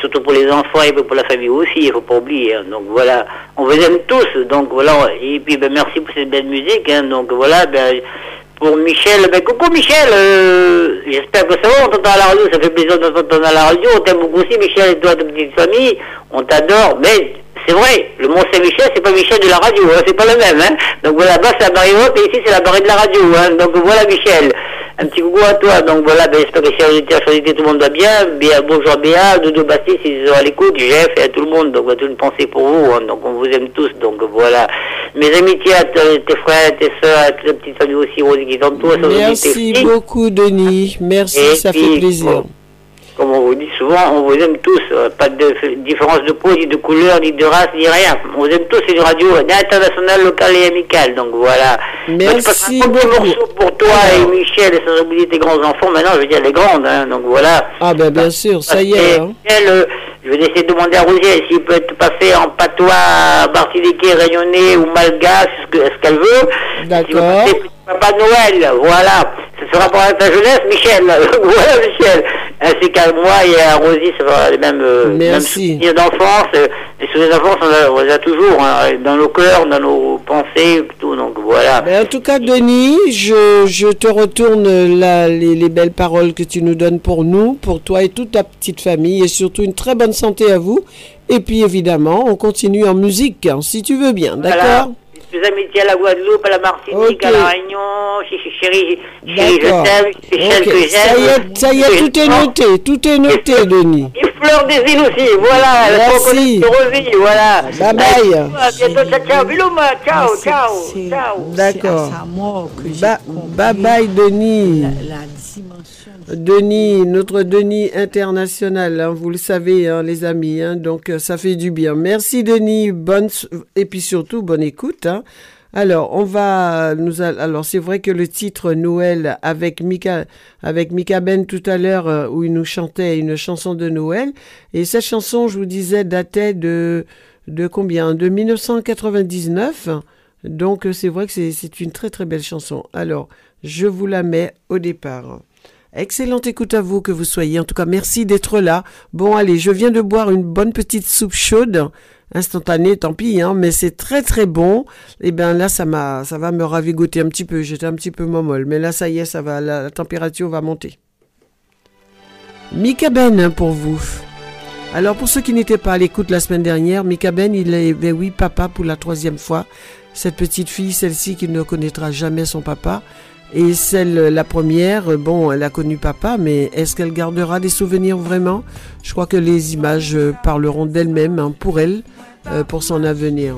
surtout pour les enfants et pour la famille aussi, il faut pas oublier. hein. Donc voilà, on vous aime tous, donc voilà, et puis ben, merci pour cette belle musique. hein. Donc voilà, ben, pour Michel, ben coucou Michel, euh, j'espère que ça va, on t'entend à la radio, ça fait plaisir de t'entendre à la radio, on t'aime beaucoup aussi Michel et toi, ta petite famille, on t'adore, mais c'est vrai, le Mont Saint-Michel, c'est pas Michel de la radio, hein, c'est pas le même, hein. Donc voilà, là c'est la barre haute et ici c'est la barre de la radio, hein. Donc voilà Michel, un petit coucou à toi, donc voilà, ben, j'espère que si chers auditeurs, tout le monde va bien, bien bonjour à Béa, Dodo Bastille, s'ils sont à l'écoute, Jeff et à tout le monde, donc toute une pensée pour vous, hein. donc on vous aime tous, donc voilà. Mes amitiés à te- tes frères, tes soeurs, à toute la petite famille aussi, Rosie qui t'entoure, ça Merci beaucoup Denis. Merci, Et ça puis, fait plaisir. bon, Comme on vous dit souvent, on vous aime tous. euh, Pas de différence de peau, ni de couleur, ni de race, ni rien. On vous aime tous. C'est une radio internationale, locale et amicale. Donc voilà. Merci beau beaucoup. morceau pour toi et Michel, et sans oublier tes grands enfants. Maintenant, je veux dire les grandes. hein. donc voilà. Ah ben bien sûr, ça y est. Hein. Michel, euh, je vais essayer de demander à Rosier s'il peut te passer en patois martiniquais, rayonné ou malgache, ce qu'elle veut. D'accord. Papa Noël, voilà. Ce sera pour ta jeunesse, Michel. voilà, Michel. Ainsi qu'à moi et à Rosie, ça va les mêmes, euh, mêmes souvenirs d'enfance. Les souvenirs d'enfance, on, a- on les a toujours, hein, dans nos cœurs, dans nos pensées, tout. Donc voilà. Ben, en tout cas, Denis, je, je te retourne les, les belles paroles que tu nous donnes pour nous, pour toi et toute ta petite famille, et surtout une très bonne santé à vous. Et puis évidemment, on continue en musique, hein, si tu veux bien, Voilà. Mes amitiés à la Guadeloupe, à la Martinique, Ok. à la Réunion, chérie, chérie, je t'aime, Michel Ok, que j'aime. Ça y est, ça y est, tout est noté, tout est noté, Denis. Et Fleur des îles aussi, voilà. la Merci. reconnaissance de Rosie, voilà. Bye bye. À bientôt, ciao, ciao, Bilouma, ciao, c'est- ciao, ciao. D'accord. C'est à sa mort que j'ai Ba- compris bye bye, Denis. La, la dimension Denis, notre Denis international, hein, vous le savez, hein, les amis, hein, donc euh, ça fait du bien. Merci Denis, bonne et puis surtout bonne écoute. Alors, on va nous alors c'est vrai que le titre Noël avec Mika avec Mika Ben tout à l'heure euh, où il nous chantait une chanson de Noël et cette chanson, je vous disais, datait de de combien? De 1999. Donc euh, c'est vrai que c'est une très très belle chanson. Alors, je vous la mets au départ. Excellente écoute à vous, que vous soyez. En tout cas, merci d'être là. Bon, allez, je viens de boire une bonne petite soupe chaude, instantanée, tant pis, hein, mais c'est très très bon. Et bien là, ça m'a, ça va me ravigoter un petit peu. J'étais un petit peu momolle, mais là, ça y est, ça va, la, la température va monter. Mika Ben hein, pour vous. Alors pour ceux qui n'étaient pas à l'écoute la semaine dernière, Mika Ben, il est, ben oui, papa pour la troisième fois. Cette petite fille, celle-ci qui ne connaîtra jamais son papa. Et celle, la première, bon, elle a connu papa, mais est-ce qu'elle gardera des souvenirs vraiment? Je crois que les images euh, parleront d'elles-mêmes hein, pour elle, euh, pour son avenir.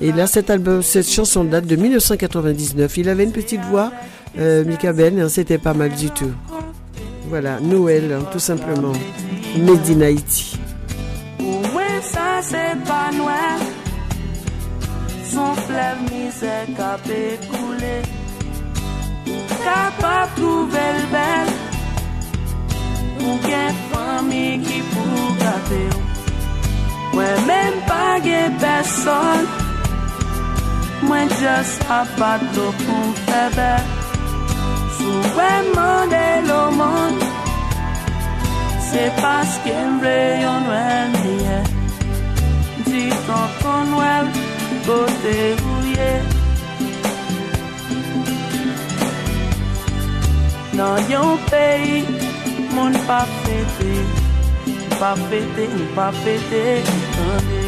Et là, cet album, cette chanson date de 1999. Il avait une petite voix, euh, Mika Ben, c'était pas mal du tout. Voilà, Noël, hein, tout simplement. Made in Haïti. C'est pas. Son fleuve misère. kapap touvel bel. Ou gen fami ki pou gade ou Mwen men pa gen beson Mwen jes apat do pou febe Sou mwen mande lo man Se paske mble yon wen miye Di ton kon wel kote ou ye Nan yon peyi, moun pa fete, pa fete, pa fete, kande.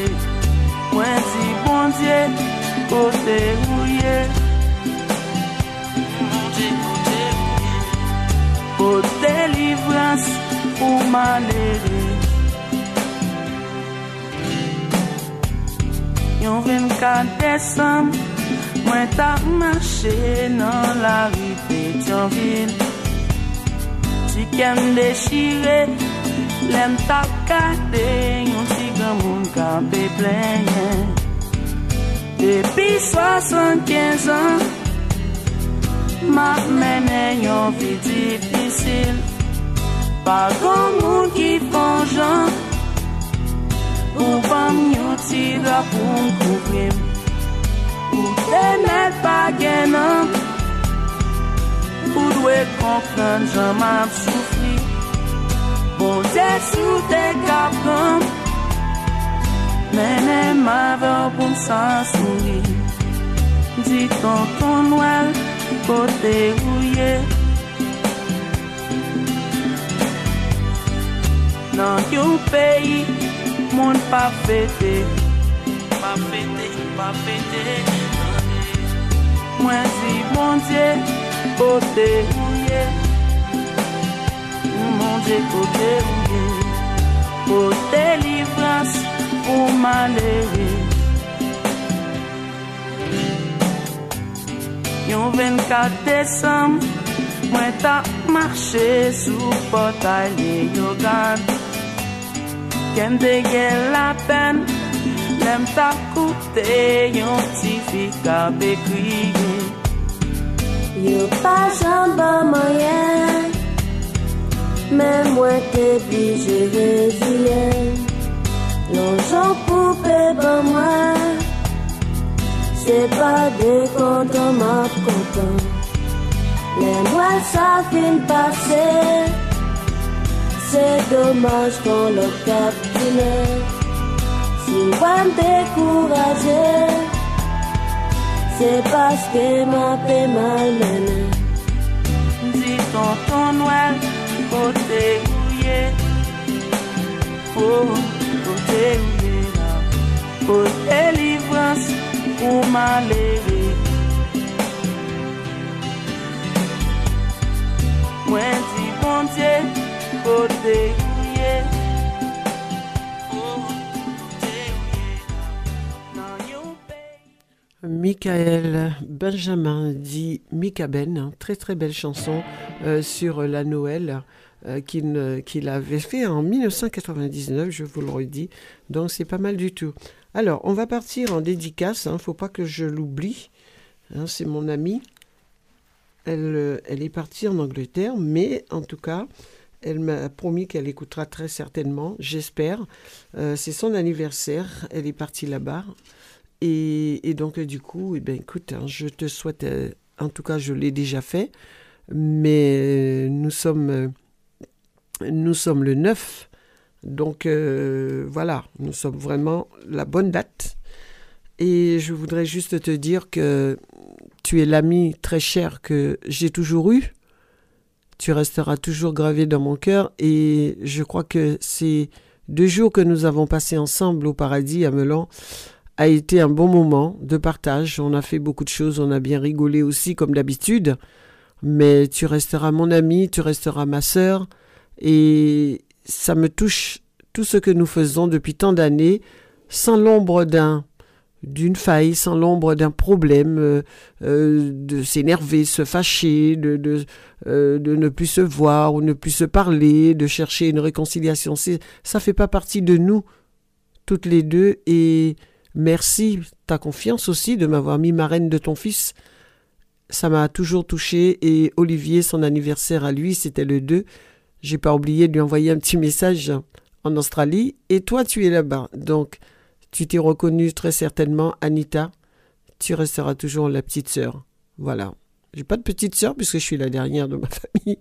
Mwen si bondye, kote ouye, bondye kote ouye, kote livrans Ou malere. Yon 24 Desem, Mwen tap mache nan la ri Petionville Ti kem dechire Lem tap kate Yon ti gen moun kampe plenye Depi 75 an Mak menen yon vi difisil Pa kon moun ki fon jan Ou bam yon ti la pou m kouvrim Se net pa genan Ou dwe kompren Jaman soufri. Bon zè sou te kapran Mene mave pou msa souri. Di ton ton noel Kote ouye Nan yon peyi Moun pa fete. Pa fete, pa fete. Mwen si bondye, kote ouye. Bondye kote ouye. Kote livras pou malere Yon 24 Desem Mwen ta marche sou potay le yogan. Ken dege la pen lem ta koute yon ti fi ka bekriye. Yo pa jamba moyen, men mwen te bi je rezilyen. Lon jan poupe ban mwen, se pa de kontan ma kontan. Le mwen sa fin pase, c'est dommage qu'on le captine. Si on découragé, c'est parce que m'a fait mal mené. Dis tonton Noël, côté ouillé. Oh, côté ouillé là. Côté livrance ou maléré. Moi, dis bon Dieu. Côté. Michael Benjamin dit Mika Ben, hein, très très belle chanson euh, sur la Noël euh, qu'il avait fait en 1999, je vous le redis. Donc c'est pas mal du tout. Alors, on va partir en dédicace, hein, faut pas que je l'oublie. Hein, c'est mon amie. Elle, euh, elle est partie en Angleterre, mais en tout cas, elle m'a promis qu'elle écoutera très certainement, j'espère. C'est son anniversaire, elle est partie là-bas. Et, donc, du coup, eh ben, écoute, hein, je te souhaite, euh, en tout cas, je l'ai déjà fait, mais euh, nous sommes, euh, nous sommes le 9. Donc, voilà, nous sommes vraiment la bonne date. Et je voudrais juste te dire que tu es l'ami très cher que j'ai toujours eu. Tu resteras toujours gravé dans mon cœur et je crois que c'est deux jours que nous avons passés ensemble au paradis à Melun a été un bon moment de partage. On a fait beaucoup de choses, on a bien rigolé aussi comme d'habitude. Mais tu resteras mon ami, tu resteras ma sœur. Et ça me touche tout ce que nous faisons depuis tant d'années, sans l'ombre d'un d'une faille, sans l'ombre d'un problème, euh, euh, de s'énerver, se fâcher, de, de, euh, ne plus se voir ou ne plus se parler, de chercher une réconciliation. Ça fait pas partie de nous, toutes les deux. Et merci, ta confiance aussi de m'avoir mis marraine de ton fils. Ça m'a toujours touché. Et Olivier, son anniversaire à lui, c'était le 2. J'ai pas oublié de lui envoyer un petit message en Australie. Et toi, tu es là-bas. Donc, tu t'es reconnue très certainement, Anita. Tu resteras toujours la petite sœur. Voilà. J'ai pas de petite sœur puisque je suis la dernière de ma famille,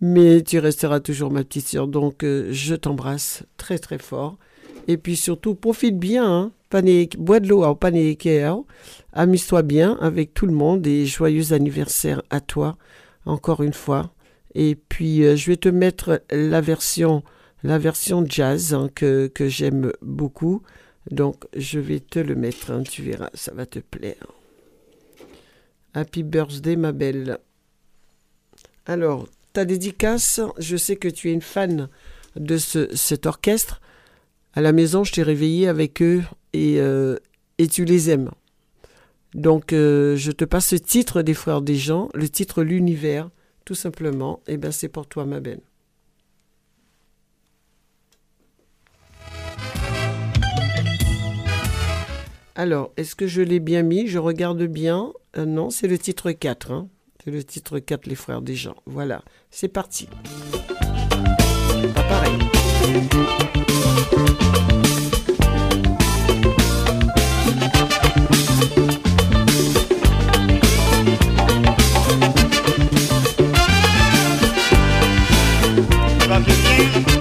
mais tu resteras toujours ma petite sœur. Donc euh, je t'embrasse très très fort. Et puis surtout, profite bien, hein. Bois de l'eau au hein. Amuse-toi bien avec tout le monde et joyeux anniversaire à toi, encore une fois. Et puis euh, je vais te mettre la version, la version jazz hein, que, que j'aime beaucoup. Donc, je vais te le mettre, hein, tu verras, ça va te plaire. Happy birthday, ma belle. Alors, ta dédicace, je sais que tu es une fan de ce, cet orchestre. À la maison, je t'ai réveillé avec eux et, euh, et tu les aimes. Donc, euh, je te passe ce titre des Frères des gens, le titre L'univers, tout simplement. Et eh bien, c'est pour toi, ma belle. Alors, est-ce que je l'ai bien mis? Je regarde bien. Euh, non, c'est le titre 4. Hein. C'est le titre 4, Les Frères des gens. Voilà, c'est parti. Pas pareil. Thank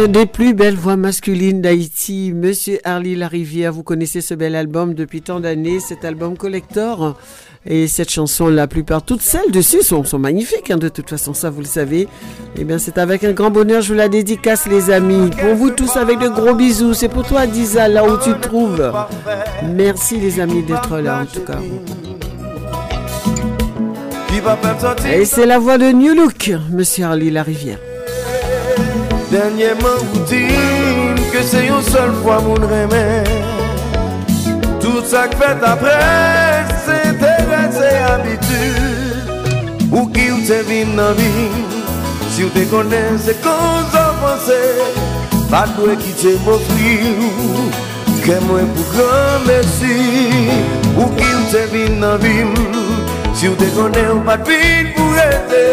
L'une des plus belles voix masculines d'Haïti, Monsieur Harley Larivière. Vous connaissez ce bel album depuis tant d'années, cet album collector. Et cette chanson, la plupart, toutes celles dessus sont, sont magnifiques, hein, de toute façon, ça vous le savez. Eh bien, c'est avec un grand bonheur, je vous la dédicace, les amis. Pour vous tous, avec de gros bisous. C'est pour toi, Disa, là où tu te trouves. Merci, les amis, d'être là, en tout cas. Et c'est la voix de New Look, Monsieur Harley Larivière. Danyeman ou din Ke se yon sol fwa moun reme Tout sa kvet apre Se tere se abitur Ou ki ou te vin nan vin Si ou te konen se kon zan panse Pa dwe ki te mofri ou Ke mwen pou gran mersi Ou ki ou te vin nan vim Si ou te konen ou pat vin pou rete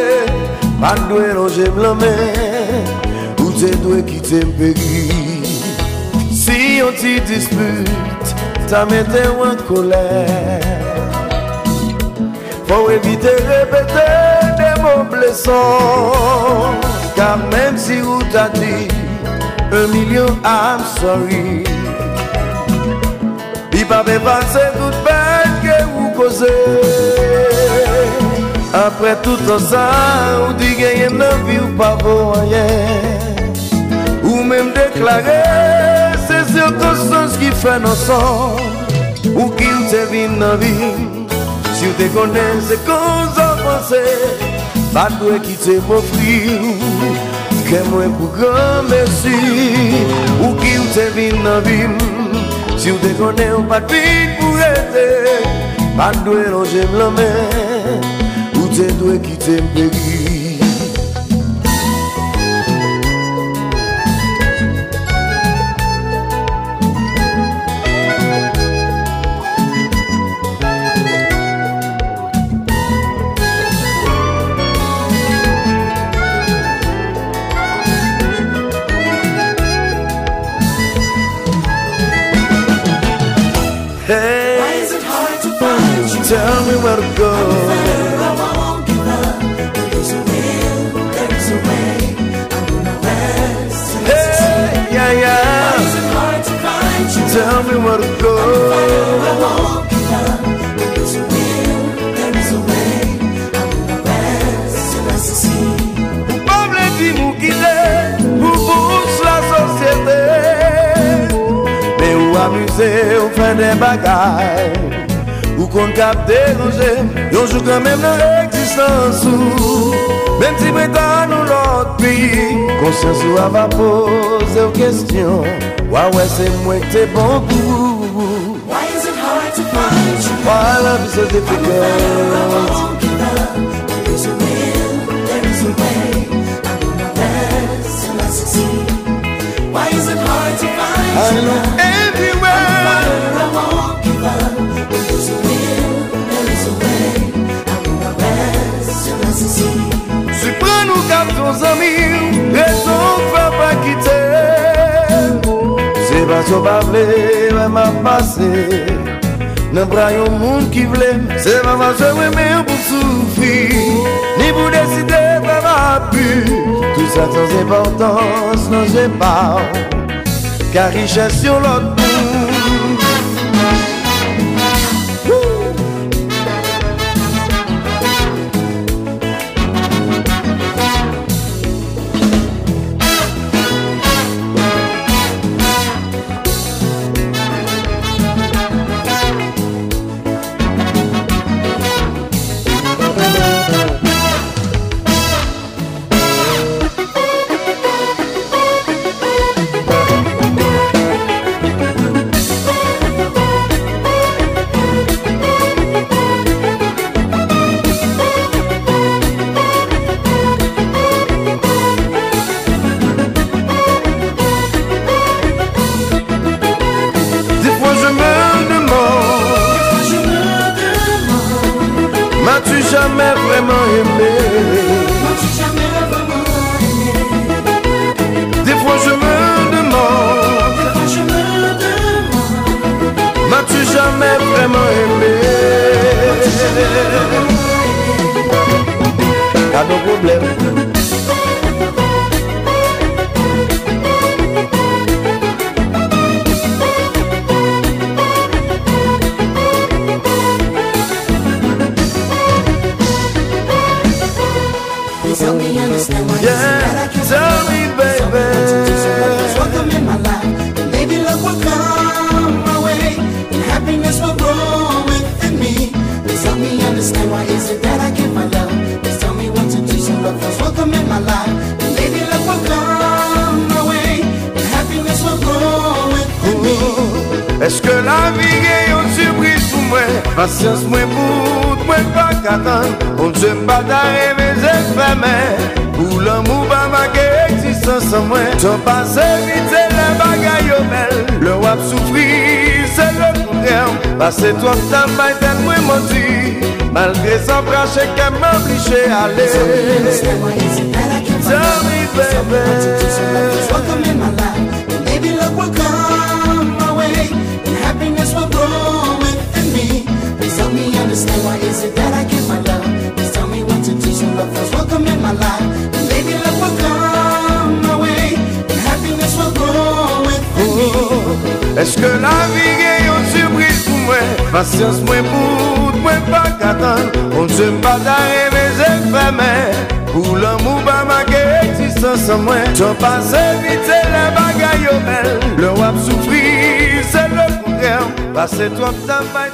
Pa dwe lonje mlamen te dwe ki te mpegi Si yon ti dispute, ta mette wan kolè. Fò evite repete de mou blesan Kar menm si ou ta di, un milyon I'm sorry. Bi pa pe pase tout ben ke ou kose Apre tout an sa, ou di genye nan vi ou pa bo anyen mèm deklare Se sirkonsans ki fè nan son Ou ki ou te vin nan vin Si ou te konen se kon zan panse Bat wè ki te mou fri Ke mwen pou gran mersi Ou ki ou te vin nan vin Si ou te konen ou pat vin pou ete Bat wè nan jem la men Ou te dwe ki te mperi tell me where to go. I won't give up. There a will, there is a way. I do my best to hey, yeah, yeah. Is it hard to find you? Tell me where to go. I won't give up. There a will, there is a way. I do my best till I succeed. Pobre di mou guide, mou pousse la société. Mais où amuser, on fait des bagailles. Ou kon kap deranje Yonjou kan men nan eksistans eksistansou Men ti bretan nou lot pi Konsyans ou ava pose ou kestyon Wawe se mwen te bon kou Why is it hard to find you? Why love is so difficult? I'm a fighter, I won't give up There is a will, there is a way I do my best and I succeed Why is it hard to find I you? I know bon zami Rezon fè pa kite Se pa so pa vle Wè ma pase Nan bra yon moun ki vle Se pa ma se wè mè pou soufi Ni pou deside fè ma pu Tout sa sans importance Non jè pa Ka richesse yon lot kontrem Pase to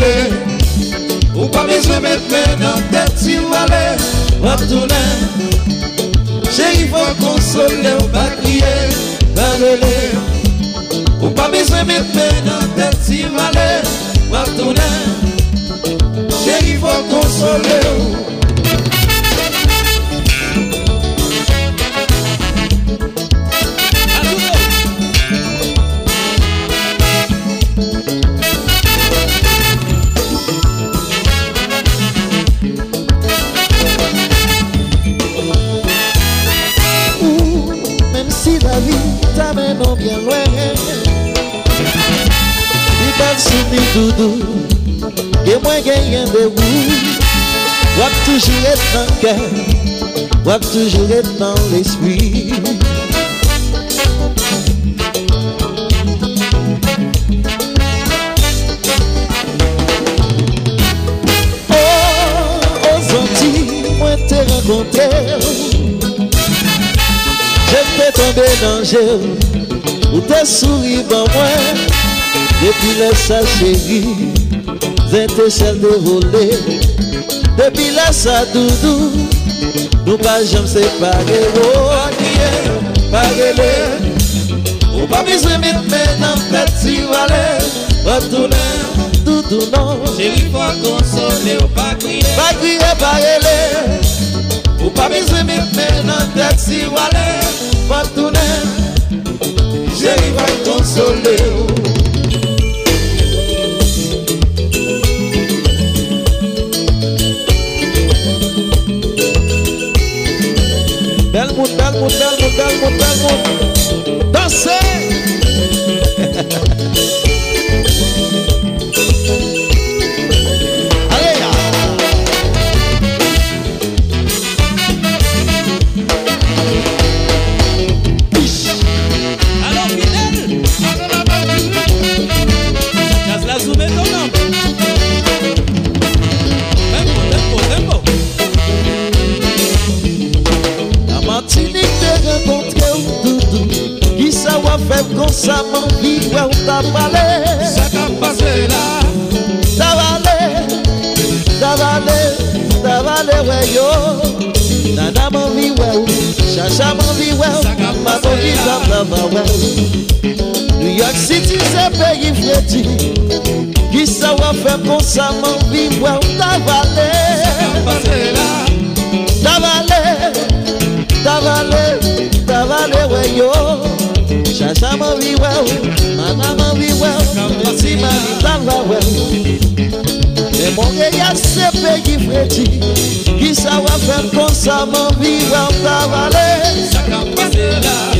rele Ou pa bezwe met men nan tet si wale. Waptoune Che yi fò konsole ou pa kriye. Valele Ou pa bezwe met men nan tet si wale. Waptoune Che yi fò konsole ou Sini doudou Gen mwen gen yon de wou. Wap toujou et nan kè Wap toujou et nan l'esprit Oh, os anti mwen te rakonte Je te tombe nan jè Ou te souri ban mwen Depi lè sa chéri, zè te chèl de volè Depi lè sa doudou, nou pa jèm se pare Ou akye, pare lè, ou pa bizwe mit men an pet si valè Retounè, doudou nan, chéri fwa konsole ou pa kriye Pa kriye, pare lè, ou pa bizwe mit men an pet si valè Retounè, chéri fwa konsole ou moun bel moun bel moun bel moun Dansè sa manpli wè ou ta pale. Sa ka pase la. Ta vale, ta vale, ta vale wè yo. Nana manpli wè ou, chacha manpli wè ou. Mato ki tam lava wè. New York City se peyi fleti Ki sa wè fè kon sa manpli wè ou. Ta vale Sa ka pase la. Ta vale, ta vale, ta vale wè yo. Machama wiwa ou, manama wiwa ou, Mesima lala ou E monge ya sepe ki freti Ki sa wafel konsa man wiwa ou ta vale Saka pasela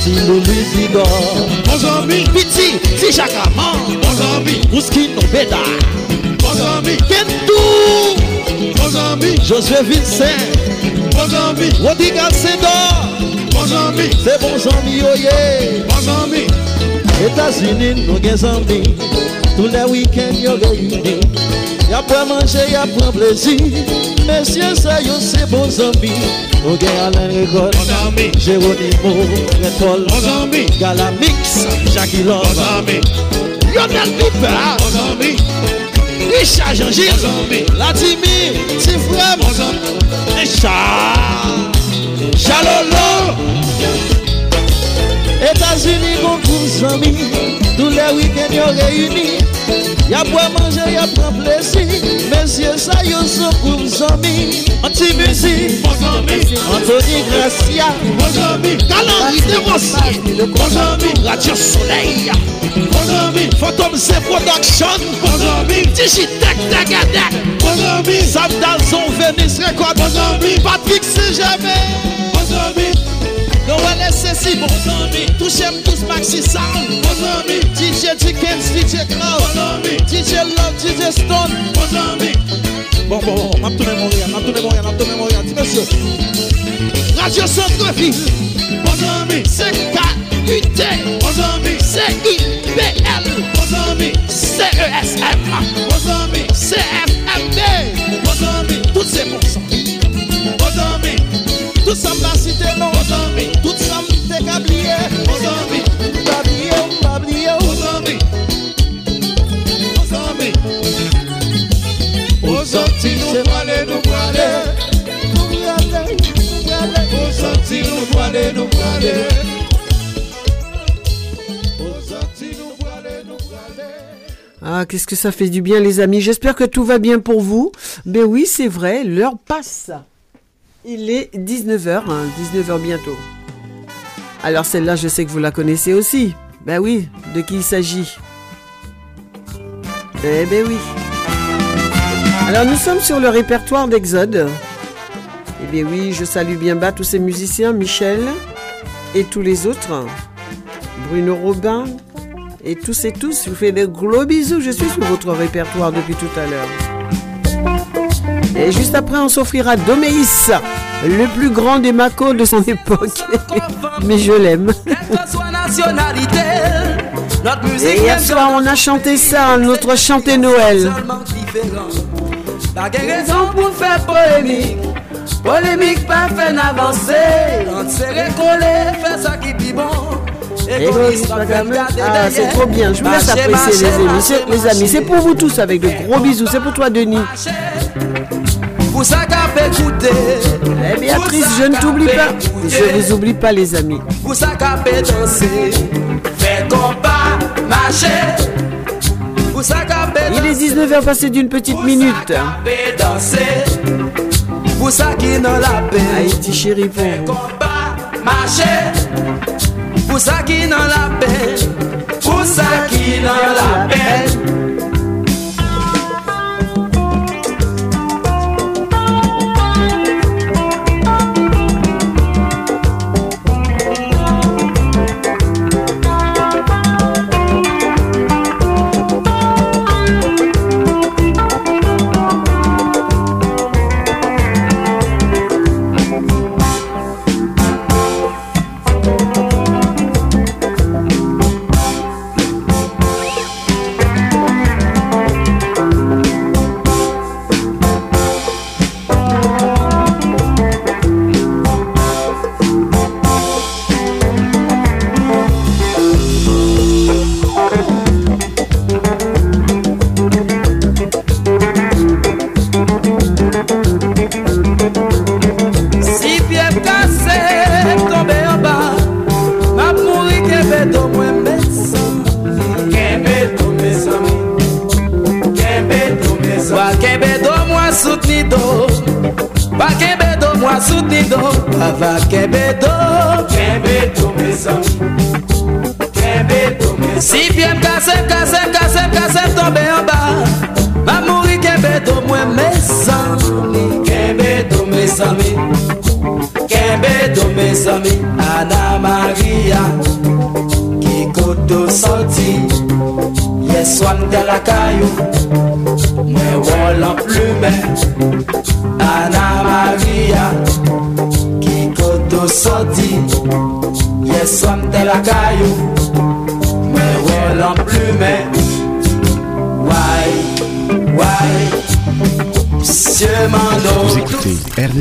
Ti loulou si do Bon zami Piti si chakaman Bon zami Kouski nou beda Bon zami Kentou Bon zami Josue Vincent. Bon zami Rodiga Sedor Bon zami Se bon zami oye Bon zami Etasini nou gen zami Tou le week-end yo reyouni Ya pou manje, ya pou plezi Mesye sa yo se bon zambi O gen Alain Rekot Jeronimo Retol. Galamix Jakilov Yonel Piper Richard Jean-Gilles. Latimi Tifrem Richard Chalolo Etasini kon koum zami Tou le wikend yo reyuni Ya pou a manje, ya pou a plesi Mesye sa yo sou koum zomi Anti-musi, bon zomi Anthony Gracia, bon zomi Kalangri Demosye, bon zomi Radio Soleil, bon zomi Fantom Se Production, bon zomi Digitech Dagadek, bon zomi Sam Dalzon Venice Record, bon zomi Patrick Sejame, bon zomi Non wale sesi bon zami. Touchem tous maxi sound. Bon zami. DJ Dickens, DJ Kraus Bon zami. DJ Love, DJ Stone. Bon zami. Bon bon bon, map toune Montréal, map toune Montréal, map toune Montréal Ti monsye Radio Centreville. Bon zami. C-K-U-T Bon zami. C-I-B-L Bon zami. C-E-S-M Bon zami. C-E-S-M qu'est-ce que ça fait du bien, les amis? J'espère que tout va bien pour vous. Ben oui, c'est vrai, l'heure passe. Il est 19h, 19h bientôt. Alors celle-là, je sais que vous la connaissez aussi. Ben oui, de qui il s'agit? Eh ben oui. Alors nous sommes sur le répertoire d'Exode. Eh bien oui, je salue bien bas tous ces musiciens, Michel et tous les autres. Bruno Robin et tous et tous, je vous fais de gros bisous. Je suis sur votre répertoire depuis tout à l'heure. Et juste après, on s'offrira Doméis, le plus grand des macos de son époque. Mais je l'aime. Et hier soir, on a chanté ça, notre chanté Noël. Pas raison pour faire polémique. Polémique pas fait avancer. On s'est récollé, faire ça qui dit bon. Eh, c'est ah, trop bien. Je vous laisse apprécier les émissions. Les amis, c'est pour vous tous avec de gros bisous. C'est pour toi, Denis. Eh, Béatrice, je ne t'oublie pas. Je ne vous oublie pas, les amis. Il est 19h passé d'une petite minute. Haïti chérie pour. Pousa ki nan la pej Pousa ki nan la pej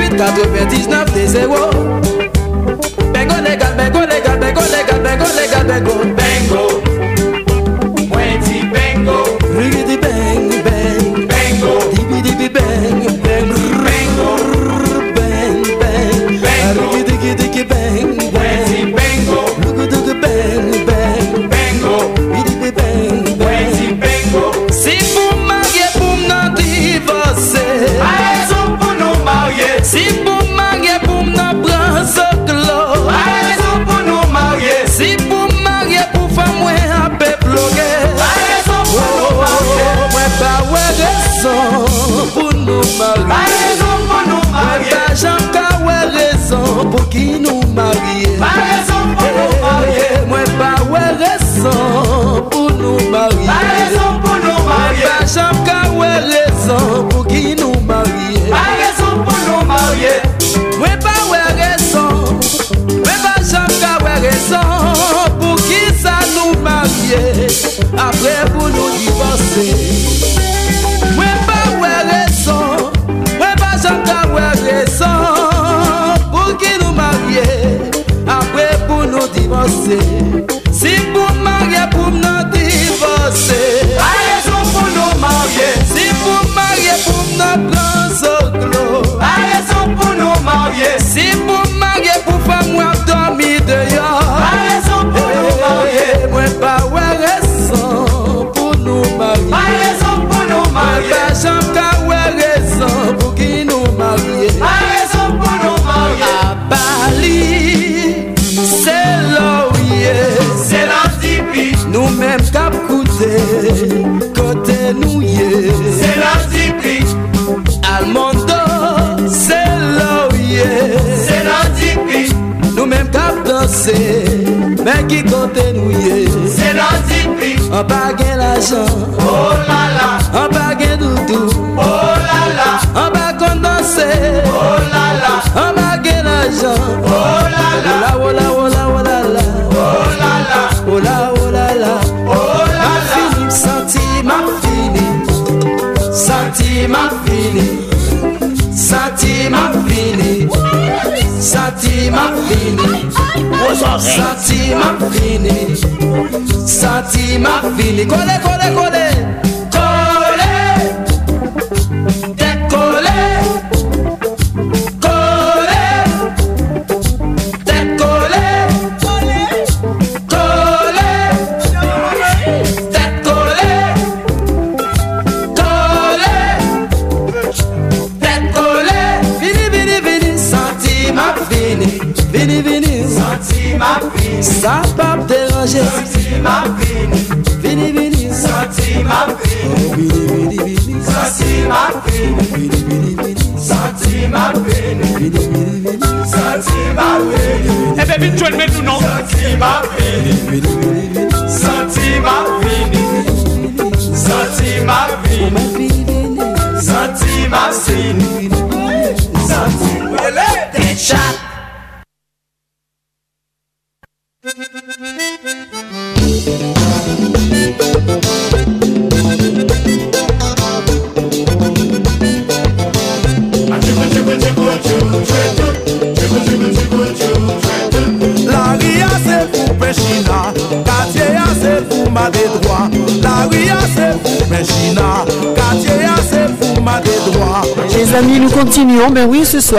98, 99, des zéros. Where would l'antipique. On baguette l'argent, Oh là là, on baguette doudou, oh là là, on baguette danser, oh là là, on baguette l'argent. oh là là, Oh la, oh la, oh la, oh la la. oh là là, Oh la, oh la la. oh là Ma là. fini, senti ma fini. Senti ma fini. Senti ma fini. Senti ma fini. Senti ma fini. Sati ma fini. Kole, kole, kole.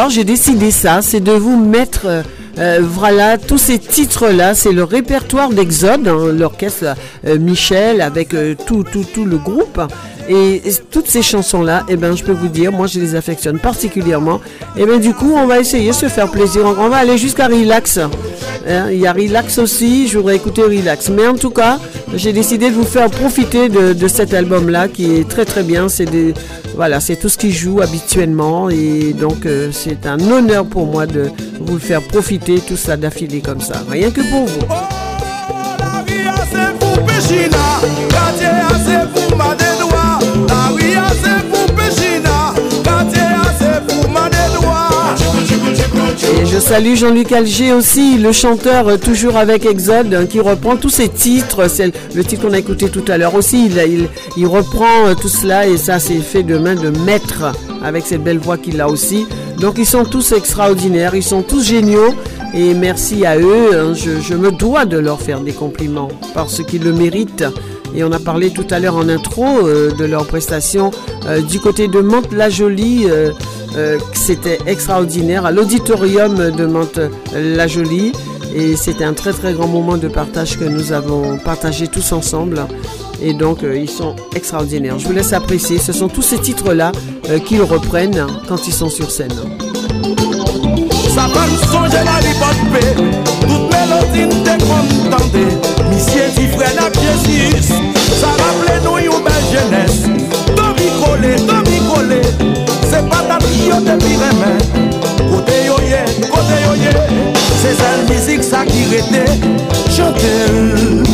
J'ai décidé ça, c'est de vous mettre, euh, euh, voilà, tous ces titres-là. C'est le répertoire d'Exode, hein, l'orchestre euh, Michel avec tout, tout, tout le groupe. Et, toutes ces chansons-là, eh ben, je peux vous dire, moi, je les affectionne particulièrement. Et ben, du coup, on va essayer de se faire plaisir. On va aller jusqu'à Relax. Hein, il y a Relax aussi. Je voudrais écouter Relax. Mais en tout cas, j'ai décidé de vous faire profiter de, cet album-là qui est très très bien. C'est voilà, c'est tout ce qui joue habituellement. Et donc, euh, c'est un honneur pour moi de vous faire profiter tout ça d'affilée comme ça. Rien que pour vous. Ria Je salue Jean-Luc Alger aussi, le chanteur euh, toujours avec Exode, hein, qui reprend tous ses titres. C'est le titre qu'on a écouté tout à l'heure aussi. Il, reprend euh, tout cela et ça, c'est fait de main de maître avec cette belle voix qu'il a aussi. Donc ils sont tous extraordinaires, ils sont tous géniaux. Et merci à eux, hein, je me dois de leur faire des compliments parce qu'ils le méritent. Et on a parlé tout à l'heure en intro euh, de leurs prestations euh, du côté de Mantes-la-Jolie. euh, c'était extraordinaire à l'auditorium de Mantes-la-Jolie. Et c'était un très très grand moment de partage que nous avons partagé tous ensemble. Et donc ils sont extraordinaires. Je vous laisse apprécier. Ce sont tous ces titres-là qu'ils reprennent quand ils sont sur scène. La li pot pe Tout mélodie mande Misye di fren ap piesis Sa raple nou yon bel jenes Domi kole, domi kole Se patat yo te depi remen Kote yo ye, kote yo ye. Se zel mizik sa ki rete Chante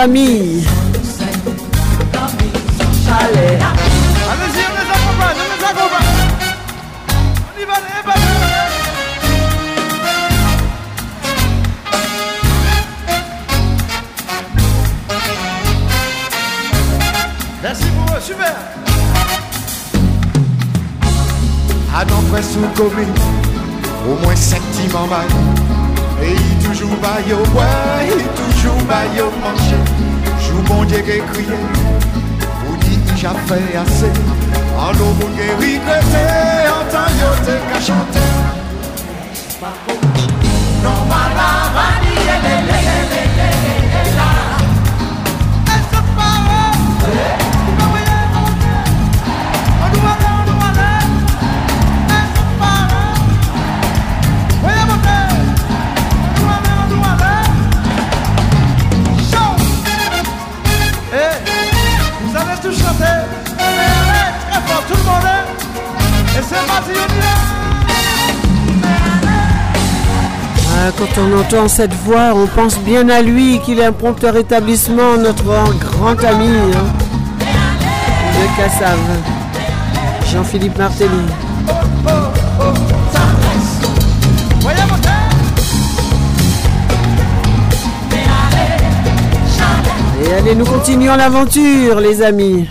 Ami entend cette voix, on pense bien à lui, qu'il est un prompt rétablissement, notre grand ami hein, de Cassave, Jean-Philippe Martelly. Et allez, nous continuons l'aventure, les amis.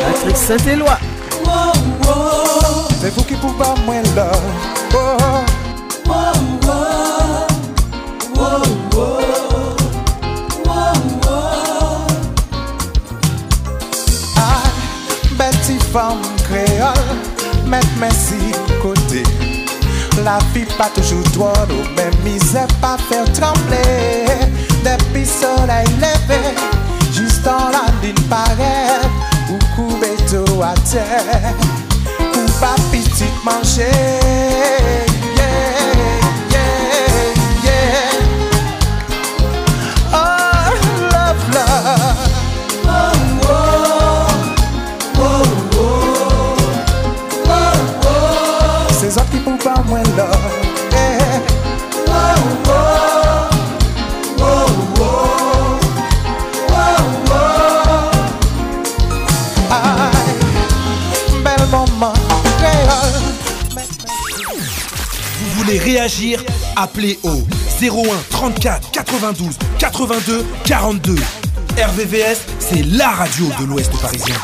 Patrick Saint-Éloi. C'est vous qui pouvez moins là. Ah, Betty femme créole, mettre merci côté. La vie pas toujours droit, mais misère pas faire trembler. Depuis soleil levé, juste en la ligne paraît, ou couper tout à terre. pa pitit manje réagir Appelez au 01 34 92 82 42. RVVS, c'est la radio de l'Ouest parisien.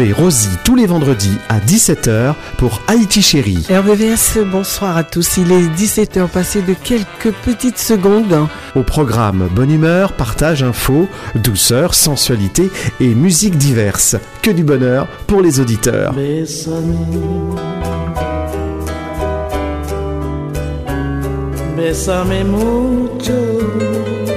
Retrouvez Rosie tous les vendredis à 17h pour Haïti Chérie. RVVS, bonsoir à tous. Il est 17h passé de quelques petites secondes. Au programme Bonne humeur, partage, info, douceur, sensualité et musique diverse. Que du bonheur pour les auditeurs.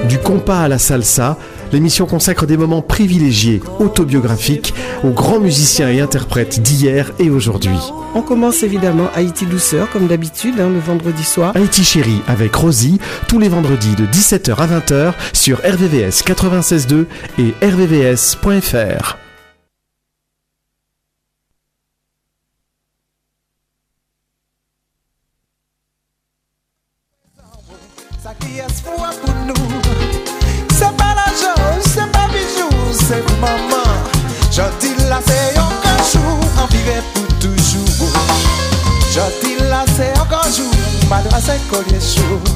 Du compas à la salsa, l'émission consacre des moments privilégiés, autobiographiques, aux grands musiciens et interprètes d'hier et aujourd'hui. On commence évidemment Haïti Douceur, comme d'habitude, hein, le vendredi soir. Haïti Chérie avec Rosie, tous les vendredis de 17h à 20h sur RVVS 96.2 et rvvs.fr. malgré c'est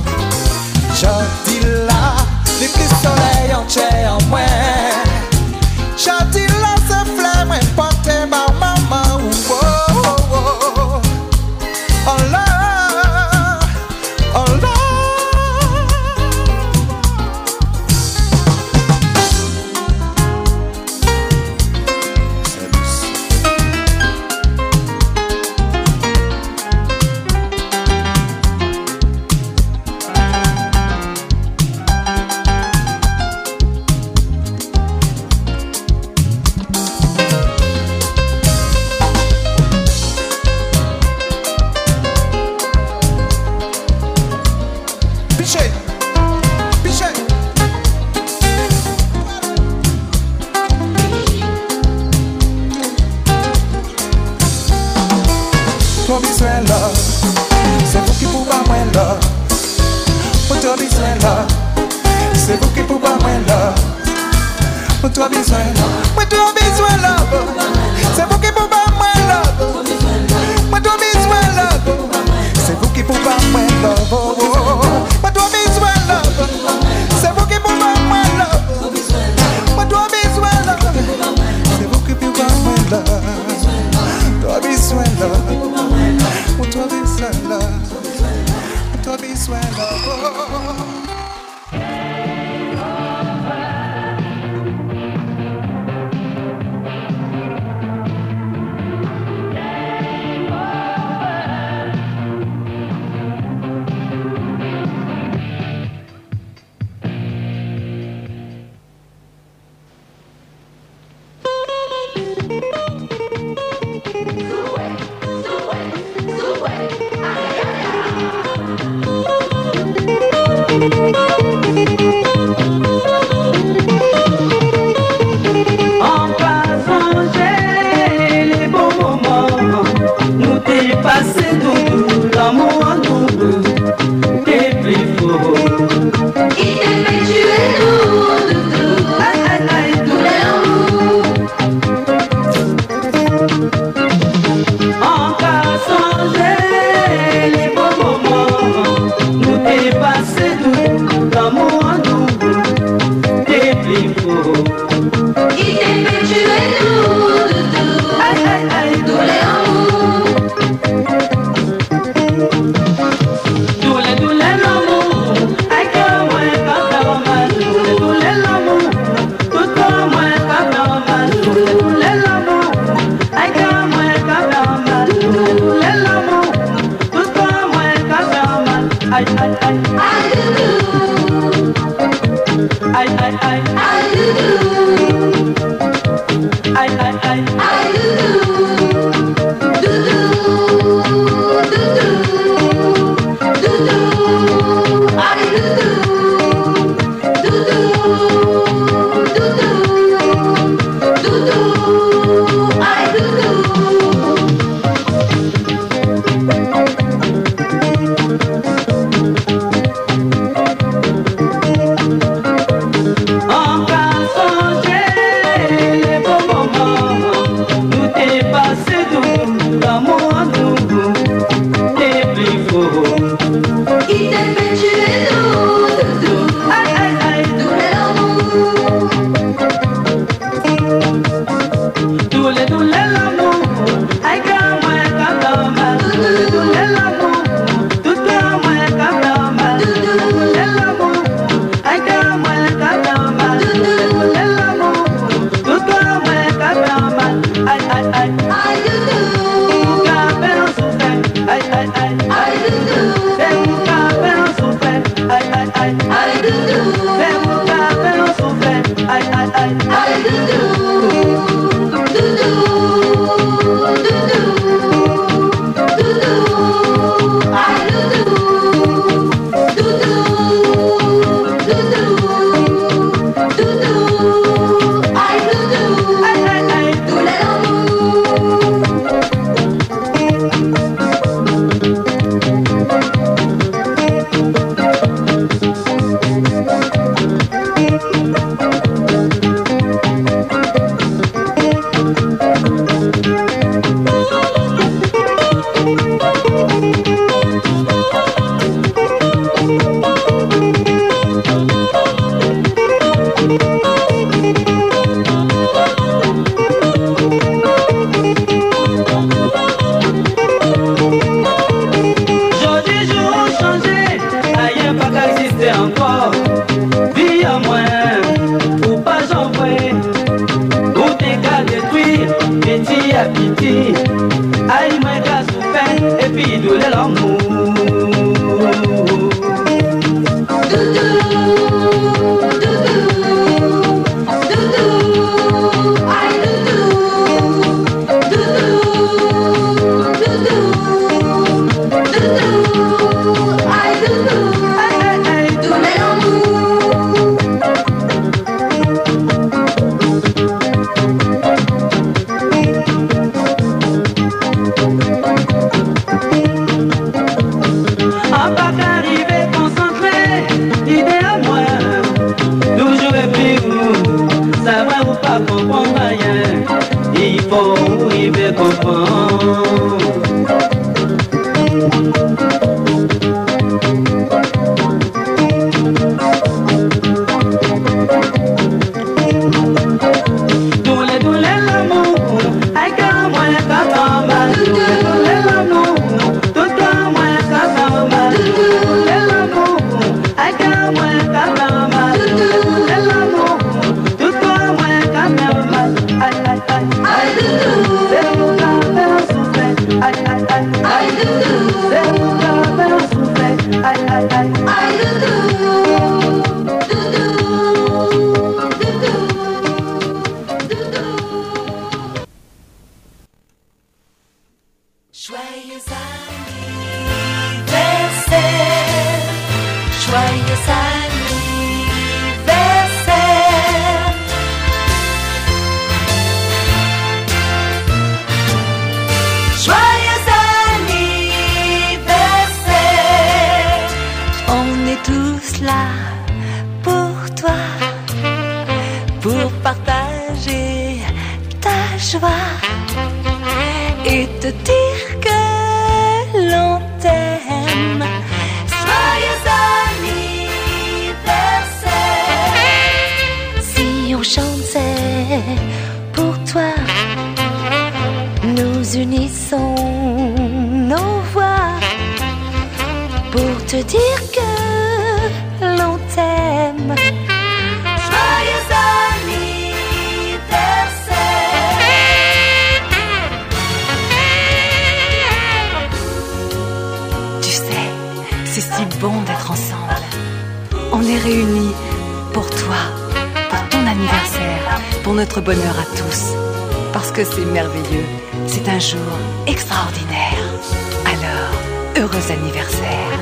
anniversaire.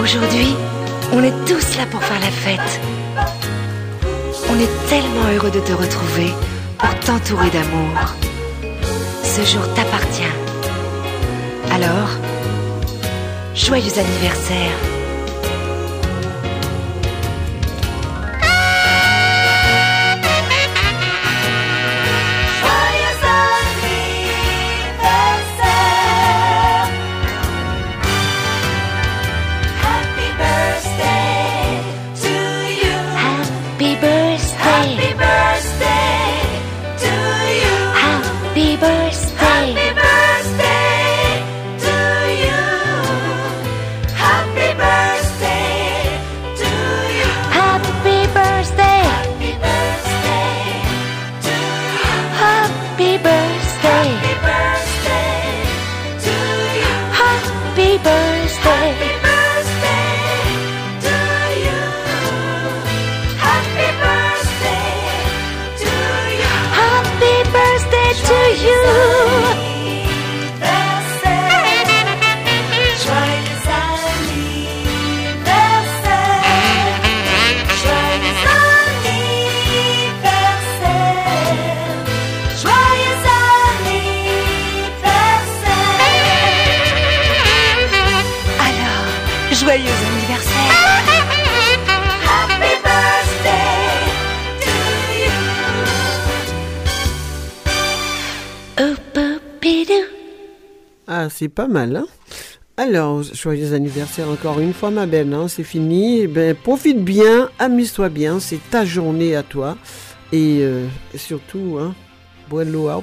Aujourd'hui, on est tous là pour faire la fête. On est tellement heureux de te retrouver pour t'entourer d'amour. Ce jour t'appartient. Alors, joyeux anniversaire. C'est pas mal, hein Alors, joyeux anniversaire encore une fois, ma belle, hein, c'est fini. Eh ben, profite bien, amuse-toi bien, c'est ta journée à toi. Et euh, surtout, hein, de l'eau au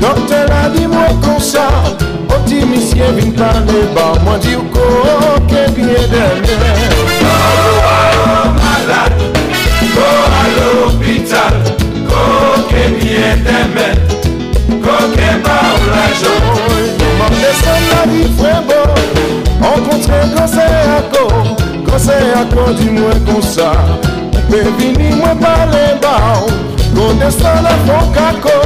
Dokte la di mwen konsa Oti misye vin pande ba Mwen di ou ko ke biye denye Ko a yo malade Ko a yo hospital Ko ke biye denye Ko ke ba ou la joy Mwen desan la di fwebo An kontre kose ako Kose ako di mwen konsa Pe vini mwen pale ba Ko desan la fokako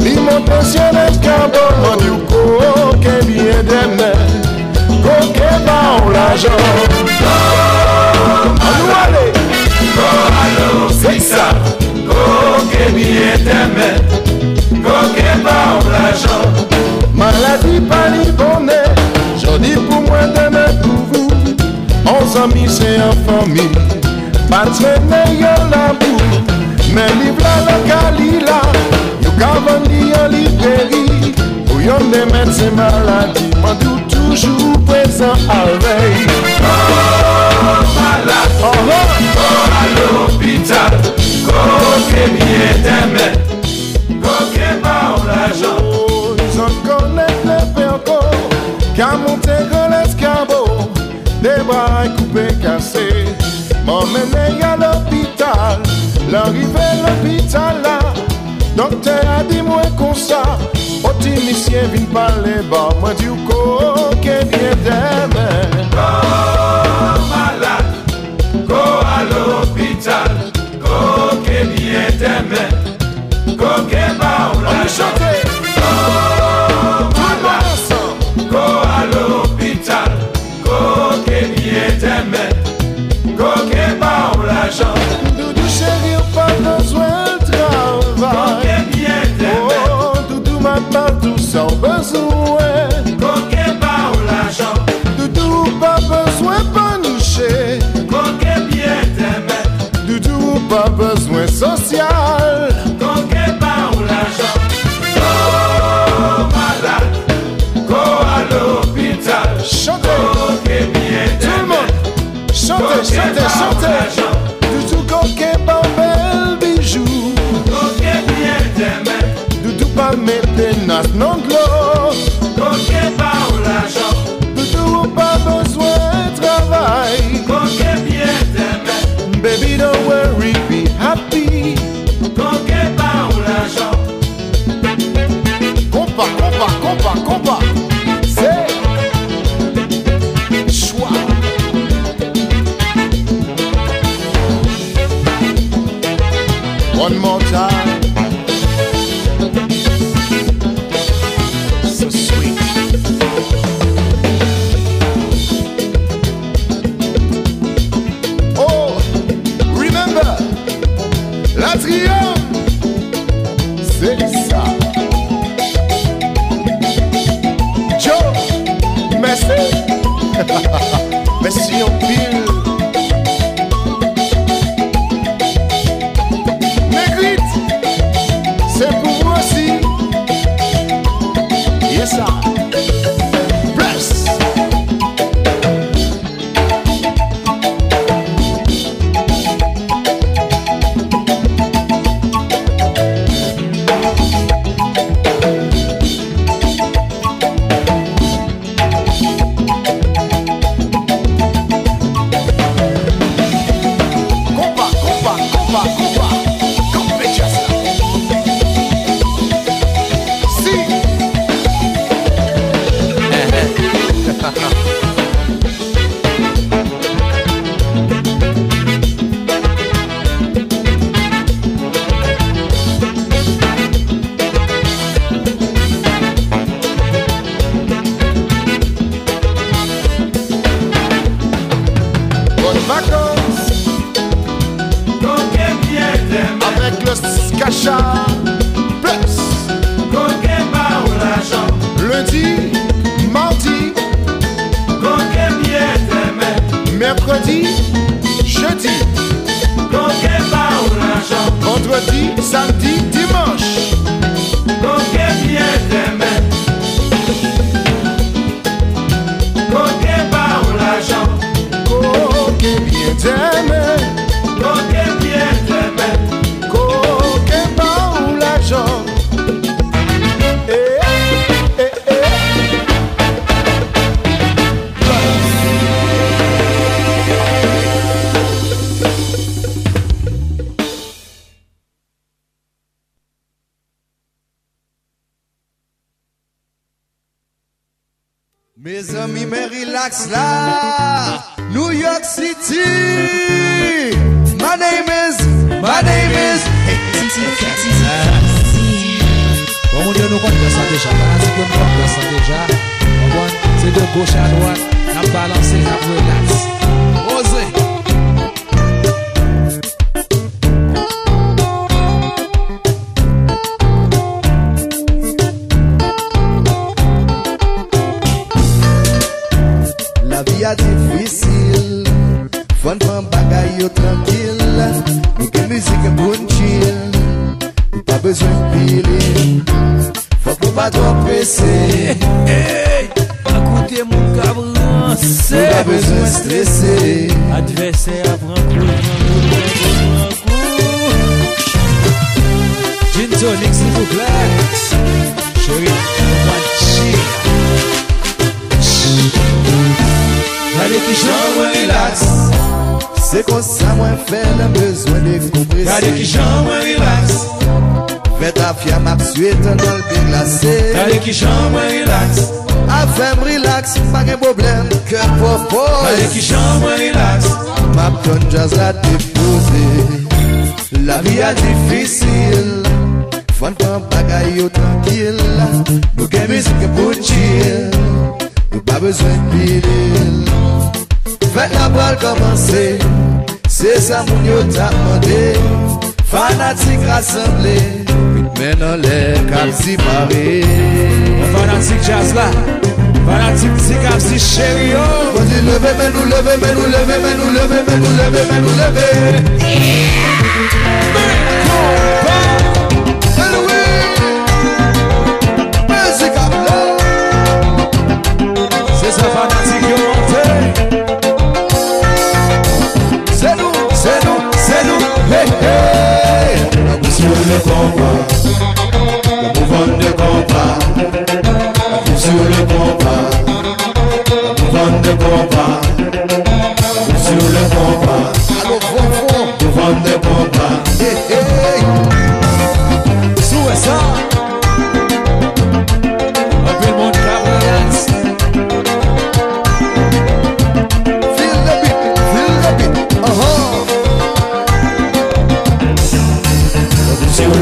Li mwen pensyone kado Mwen di ou koke liye deme Koke ba ou la jan. Anou ale? Koralo siksa Koke liye deme Koke ba ou la jan. Maladi pali bonne Jodi pou mwen deme pou vou. An zami se an fami Patrene yon la bou Men li vla la kalila Quand à dit en libéré, où il y a des médecins malades, on doit toujours présent à la. Oh, malade! Je suis mort à l'hôpital, quand je suis mis l'argent. J'en quand je parle à Jean. Je connais le perpot, quand monter dans l'escabeau, des bras coupées couper, casser. M'emmène à l'hôpital, l'arrivée à l'hôpital là. Dokte a di mwen konsa Oti misye vin pale ba mwen di ou ko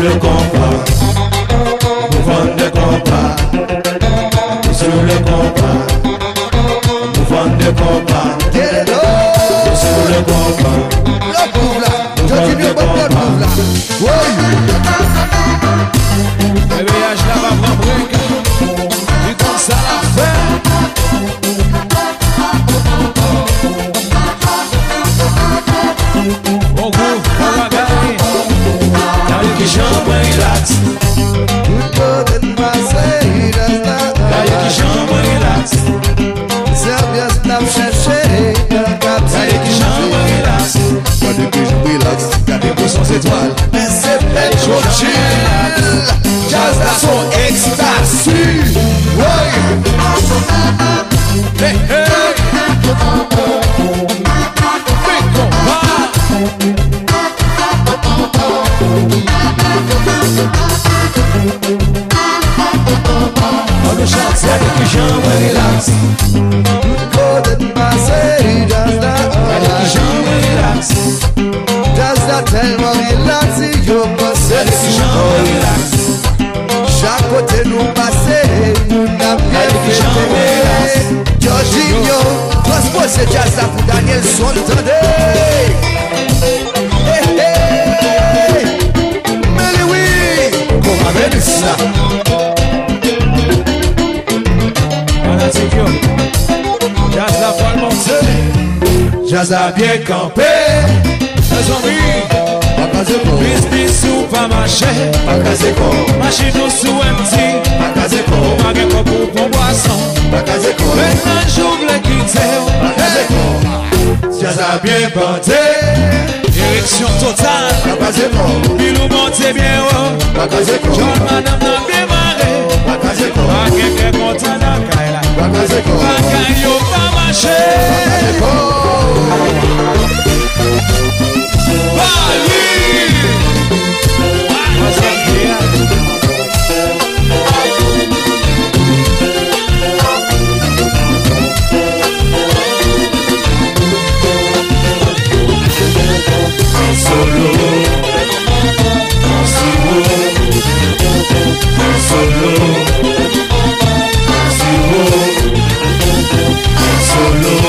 le compas, nous vendons des compas, nous sommes le compas, nous vendons des compas, nous sommes le compas. Mas a bien campé Pas casé pour Pas casé pour Mache nou sou emti Pas casé pour Pas casé pour Pas casé pour Si a bien Direction totale Pas casé pour Bilou monte bien haut Pas casé pour John madame nan bien maré Pas casé pour Pas casé pour yo pa mache Pas casé pour solo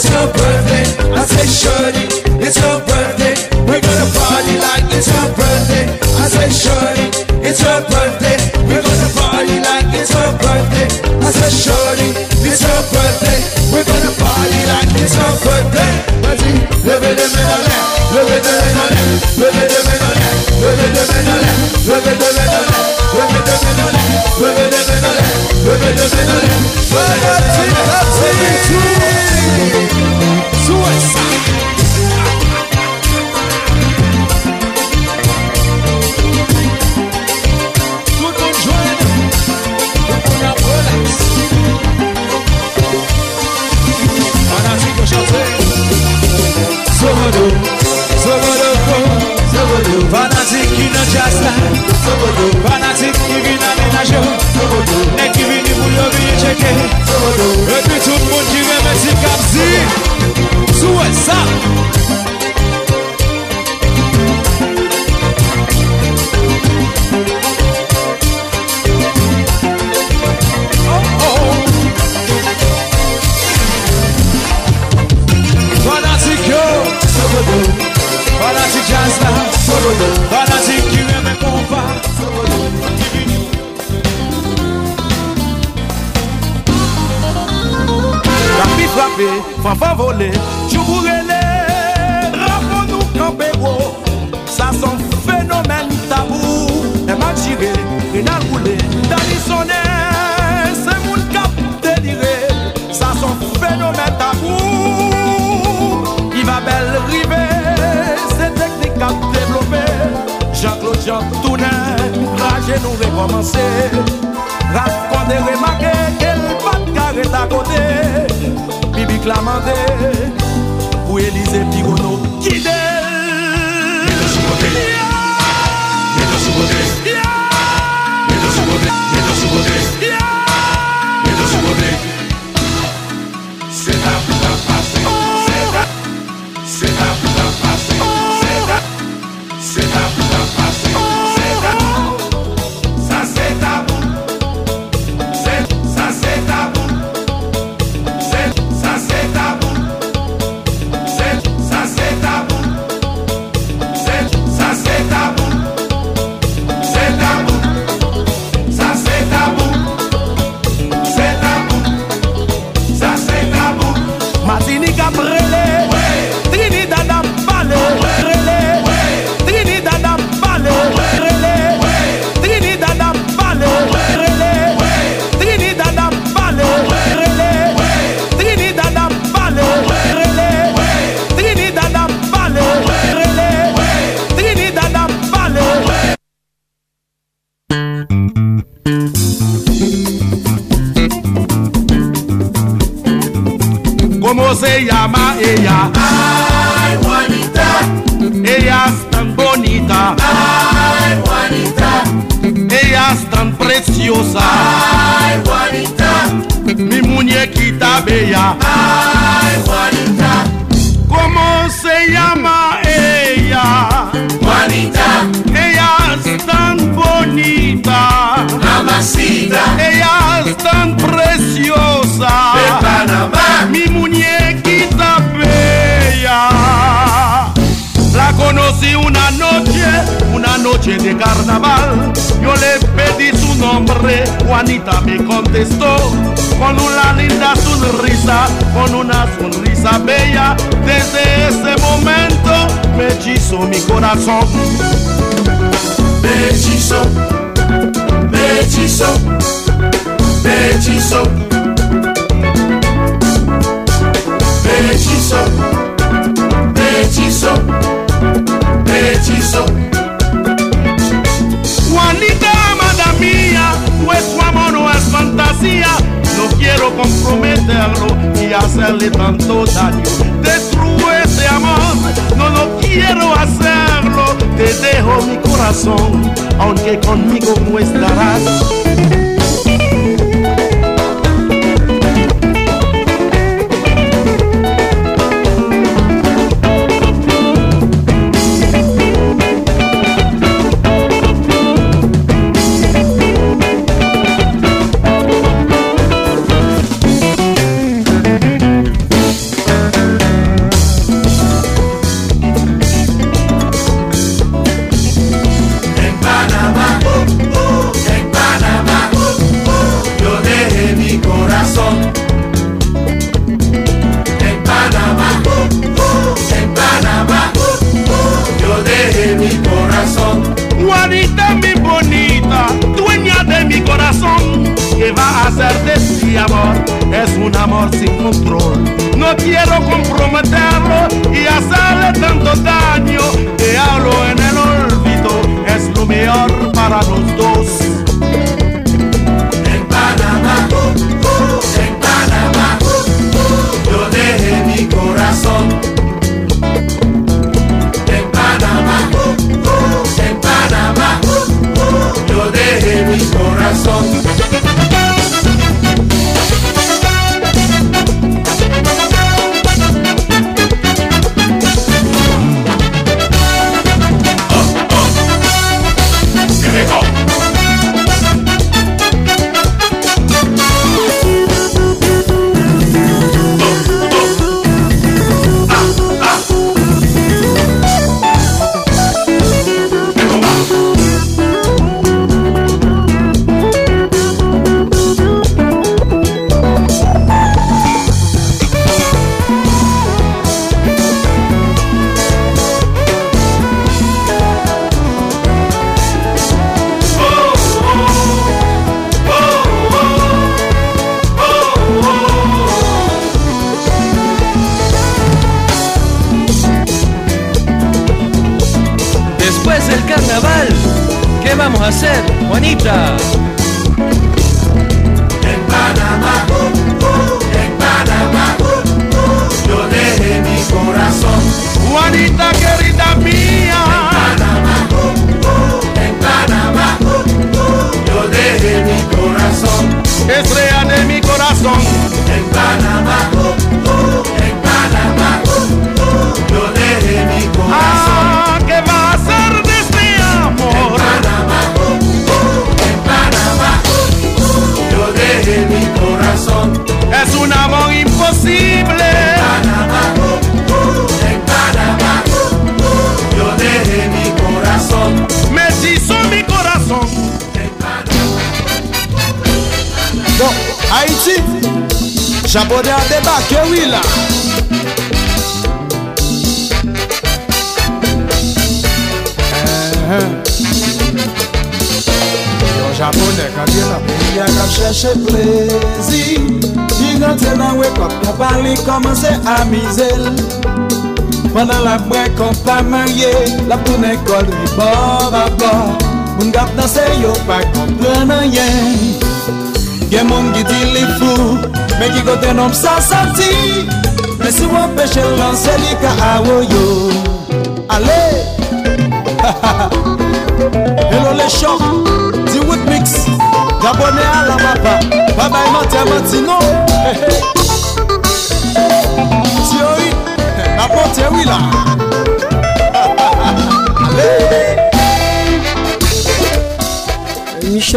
It's her birthday. I say, Shirley, it's her birthday. We're gonna party like it's her birthday. I say, Shirley, it's her birthday. We're gonna party like it's her birthday. I say, Shirley, it's her birthday. We're gonna party like it's her birthday. Vas-y, levez les mains en l'air, levez les mains en l'air, levez les mains en l'air, levez les mains en l'air, levez les mains en l'air, levez les mains en l'air, levez les mains en l'air, levez les mains en l'air, levez les mains en l'air.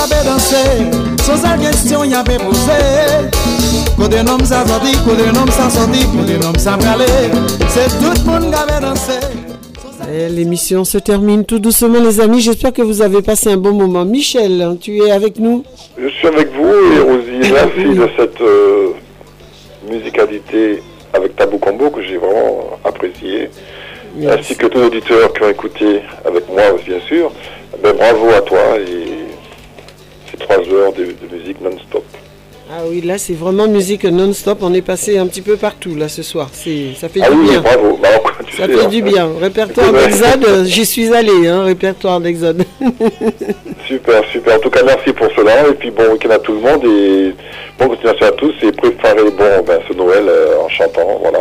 tout le monde qui avait dansé Sans la question y avait posé Côté nom ça sorti, côté nom ça sorti, côté nom ça bralé C'est tout le monde qui avait dansé L'émission se termine tout doucement, les amis. J'espère que vous avez passé un bon moment. Michel, tu es avec nous Je suis avec vous et Rosie, merci de cette euh, musicalité avec Tabou Combo que j'ai vraiment apprécié, ainsi que tous les auditeurs qui ont écouté avec moi bien sûr. Ben, bravo à toi et heures de, de musique non-stop. Ah oui, là, c'est vraiment musique non-stop. On est passé un petit peu partout, là, ce soir. C'est, ça fait Ah du oui, bien. bravo. Bah, tu Ça sais, fait hein. du bien. Répertoire d'Exode, j'y suis allé, hein, répertoire d'Exode. Super, super. En tout cas, merci pour cela. Et puis, bon week-end à tout le monde. Et bonne continuation à tous. Et préparez bon, ben, ce Noël euh, en chantant. Voilà.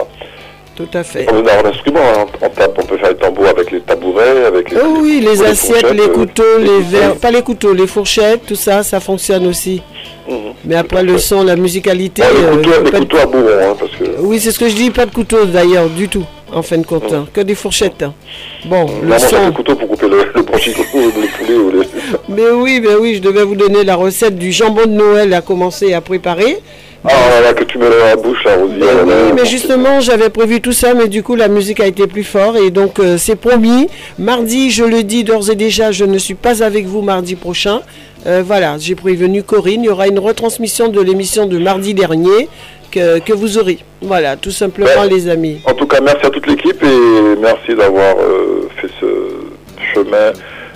Tout à fait. On a un instrument. hein. On, tape, on peut faire les tambours avec les tabourets, avec les. Oh oui, les assiettes, les euh, couteaux, les verres, pas les couteaux, les fourchettes, tout ça, ça fonctionne aussi. Mhm. Mais après le son, la musicalité. Ouais, les euh, couteaux, les pas de- couteaux à bourron, hein, parce que. Oui, c'est ce que je dis, pas de couteau d'ailleurs, du tout, en fin de compte, hein, que des fourchettes. hein. Bon, le Vraiment, j'ai son. des couteaux pour couper le, le le poulet ou les. Mais oui, mais oui, je devais vous donner la recette du jambon de Noël à commencer à préparer. Ah là là, que tu dans la bouche, là, Rosie. ah. Oui, mais justement, j'avais prévu tout ça, mais du coup, la musique a été plus forte et donc euh, c'est promis. Mardi, je le dis d'ores et déjà, je ne suis pas avec vous mardi prochain. Euh, voilà, j'ai prévenu Corinne. Il y aura une retransmission de l'émission de mardi dernier que, que vous aurez. Voilà, tout simplement, les amis. En tout cas, merci à toute l'équipe et merci d'avoir euh, fait ce chemin.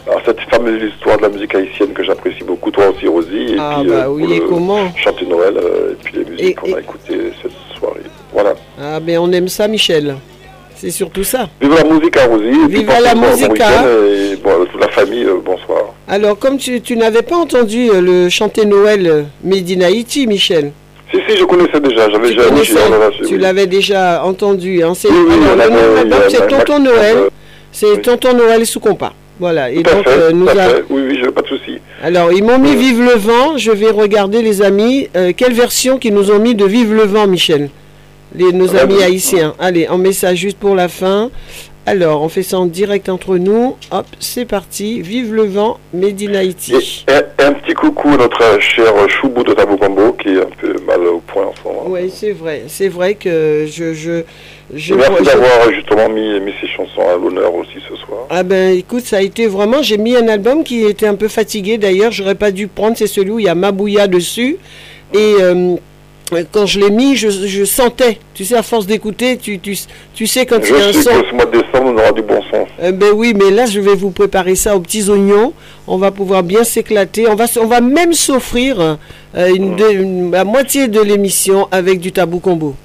Alors, cette fameuse histoire de la musique haïtienne que j'apprécie beaucoup, toi aussi, Rosie. Et Ah, puis, bah pour oui, et comment Chanter Noël, euh, et puis les musiques qu'on a écoutées cette soirée. Voilà. Ah, ben on aime ça, Michel. C'est surtout ça. Vive la musique à Rosie. et puis Vive la week-end Et bon, toute la famille, euh, bonsoir. Alors, comme tu, tu n'avais pas entendu euh, le chanter Noël euh, Made in Haïti, Michel. Si, si, je connaissais déjà. J'avais Tu déjà tu oui. l'avais déjà entendu. Hein, c'est, Oui, oui, Tonton Noël. euh, C'est Tonton Noël sous compas. Voilà. Et Tout donc, fait, euh, nous a- fait. Oui, oui, je pas de souci. Alors, ils m'ont mis Vive le vent. Je vais regarder, les amis, euh, quelle version qu'ils nous ont mis de Vive le vent, Michel? Les, nos Ah, amis oui. haïtiens. Allez, on met ça juste pour la fin. Alors, on fait ça en direct entre nous. Hop, c'est parti. Vive le vent, Made in Haïti. Et, et un petit coucou à notre cher Choubou de Tabou Combo qui est un peu mal au point en ce moment. Oui, c'est vrai. C'est vrai que je. je, je Merci je- d'avoir justement mis, mis ces chansons à l'honneur aussi ce soir. Ah ben écoute, ça a été vraiment, j'ai mis un album qui était un peu fatigué d'ailleurs, j'aurais pas dû prendre, c'est celui où il y a Mabouya dessus. Et euh, quand je l'ai mis, je, je sentais, tu sais, à force d'écouter, tu, tu, tu sais quand il y a un Je sais son. que ce mois de décembre, on aura du bon son. Euh, ben oui, mais là, je vais vous préparer ça aux petits oignons. On va pouvoir bien s'éclater. On va, s- on va même s'offrir euh, une, de- une- la moitié de l'émission avec du tabou combo.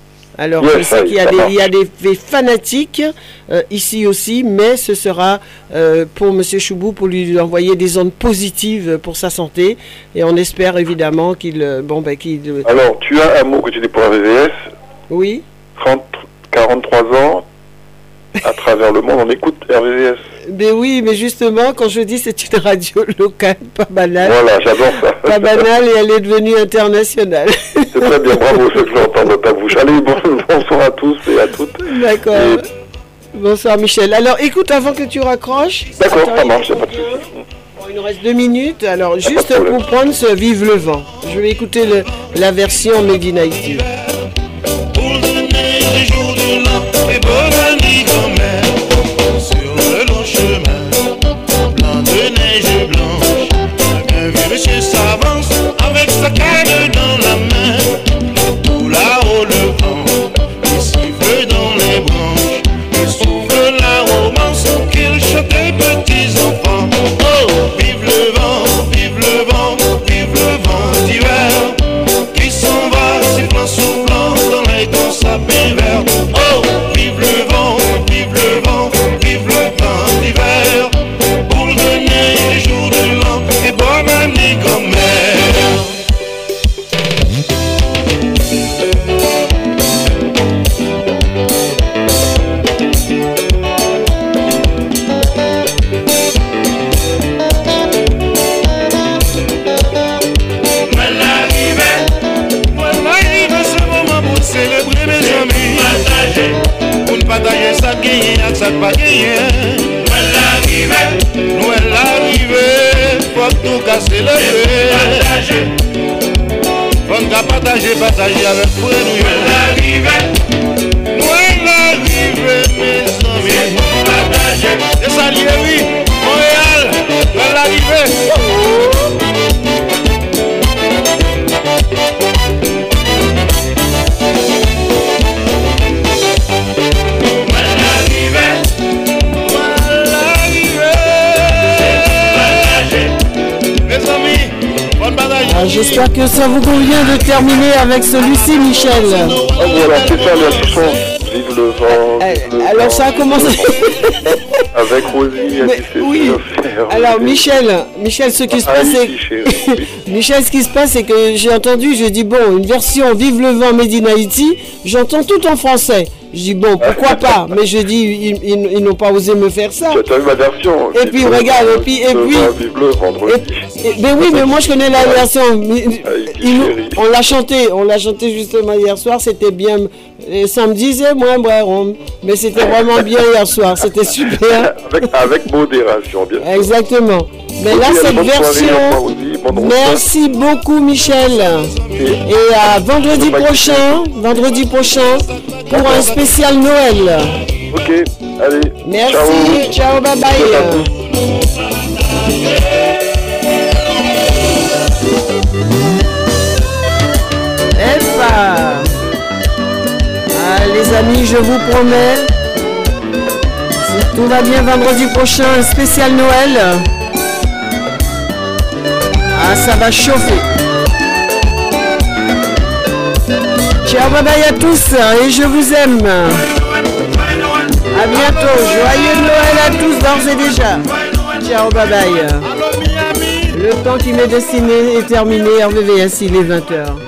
Alors, Yes, je sais qu'il y a des, il y a des, des fanatiques euh, ici aussi, mais ce sera euh, pour Monsieur Choubou pour lui envoyer des ondes positives pour sa santé. Et on espère évidemment qu'il, euh, bon ben qu'il, Alors, tu as un mot que tu dis pour la VVS oui. 30, 43 ans, à travers le monde, on écoute RVVS. Ben oui, mais justement, quand je dis c'est une radio locale, pas banale. Voilà, j'adore ça. Pas banale et elle est devenue internationale. C'est très bien, bravo, c'est ce que j'entends de ta bouche. Allez, bon, bonsoir à tous et à toutes. D'accord. Bonsoir Michel. Alors écoute, avant que tu raccroches. D'accord, ça il- marche, y a pas de souci. Bon, il nous reste deux minutes. Alors juste pour prendre ce Vive le vent. Je vais écouter le- la version Made in sak pa genyen Nouel arrive Nouel arrive Fok nou kase le ve Pataje Fok ka pataje pataje avek fwe nou Nouel arrive Nouel arrive Mes ami Pataje Desalye oui wi, Montreal Nouel arrive Oh oh J'espère que ça vous convient de terminer avec celui-ci, Michel. Ah voilà, c'est ça la chanson. Vive le vent. vive le Alors vent, ça a commencé. Avec Rosie, oui. Alors Michel, Michel, ce qui se Ah passe, c'est Michel, ce qui se passe, c'est que j'ai entendu, je dis bon, une version Vive le vent Made in Haïti, j'entends tout en français. Je dis bon, pourquoi pas? Mais je dis ils, ils- ils n'ont pas osé me faire ça. Ma version Et puis regarde, et puis et puis. Et- mais oui, mais moi je connais la version. On l'a chanté, on l'a chanté justement hier soir. C'était bien. Et samedi c'est moins bon, mais c'était vraiment bien hier soir. C'était super. Avec, avec modération, bien sûr. Exactement. Mais là, cette version. Merci beaucoup, Michel. Et à vendredi prochain, vendredi prochain, pour un spécial Noël. Ok, allez. Merci, ciao, bye bye. Les amis, je vous promets, si tout va bien vendredi prochain, un spécial Noël. Ah, ça va chauffer. Ciao, bye bye à tous et je vous aime. À bientôt. Joyeux Noël à tous d'ores et déjà. Ciao, bye bye. Le temps qui m'est destiné est terminé. RVVS, il est 20h.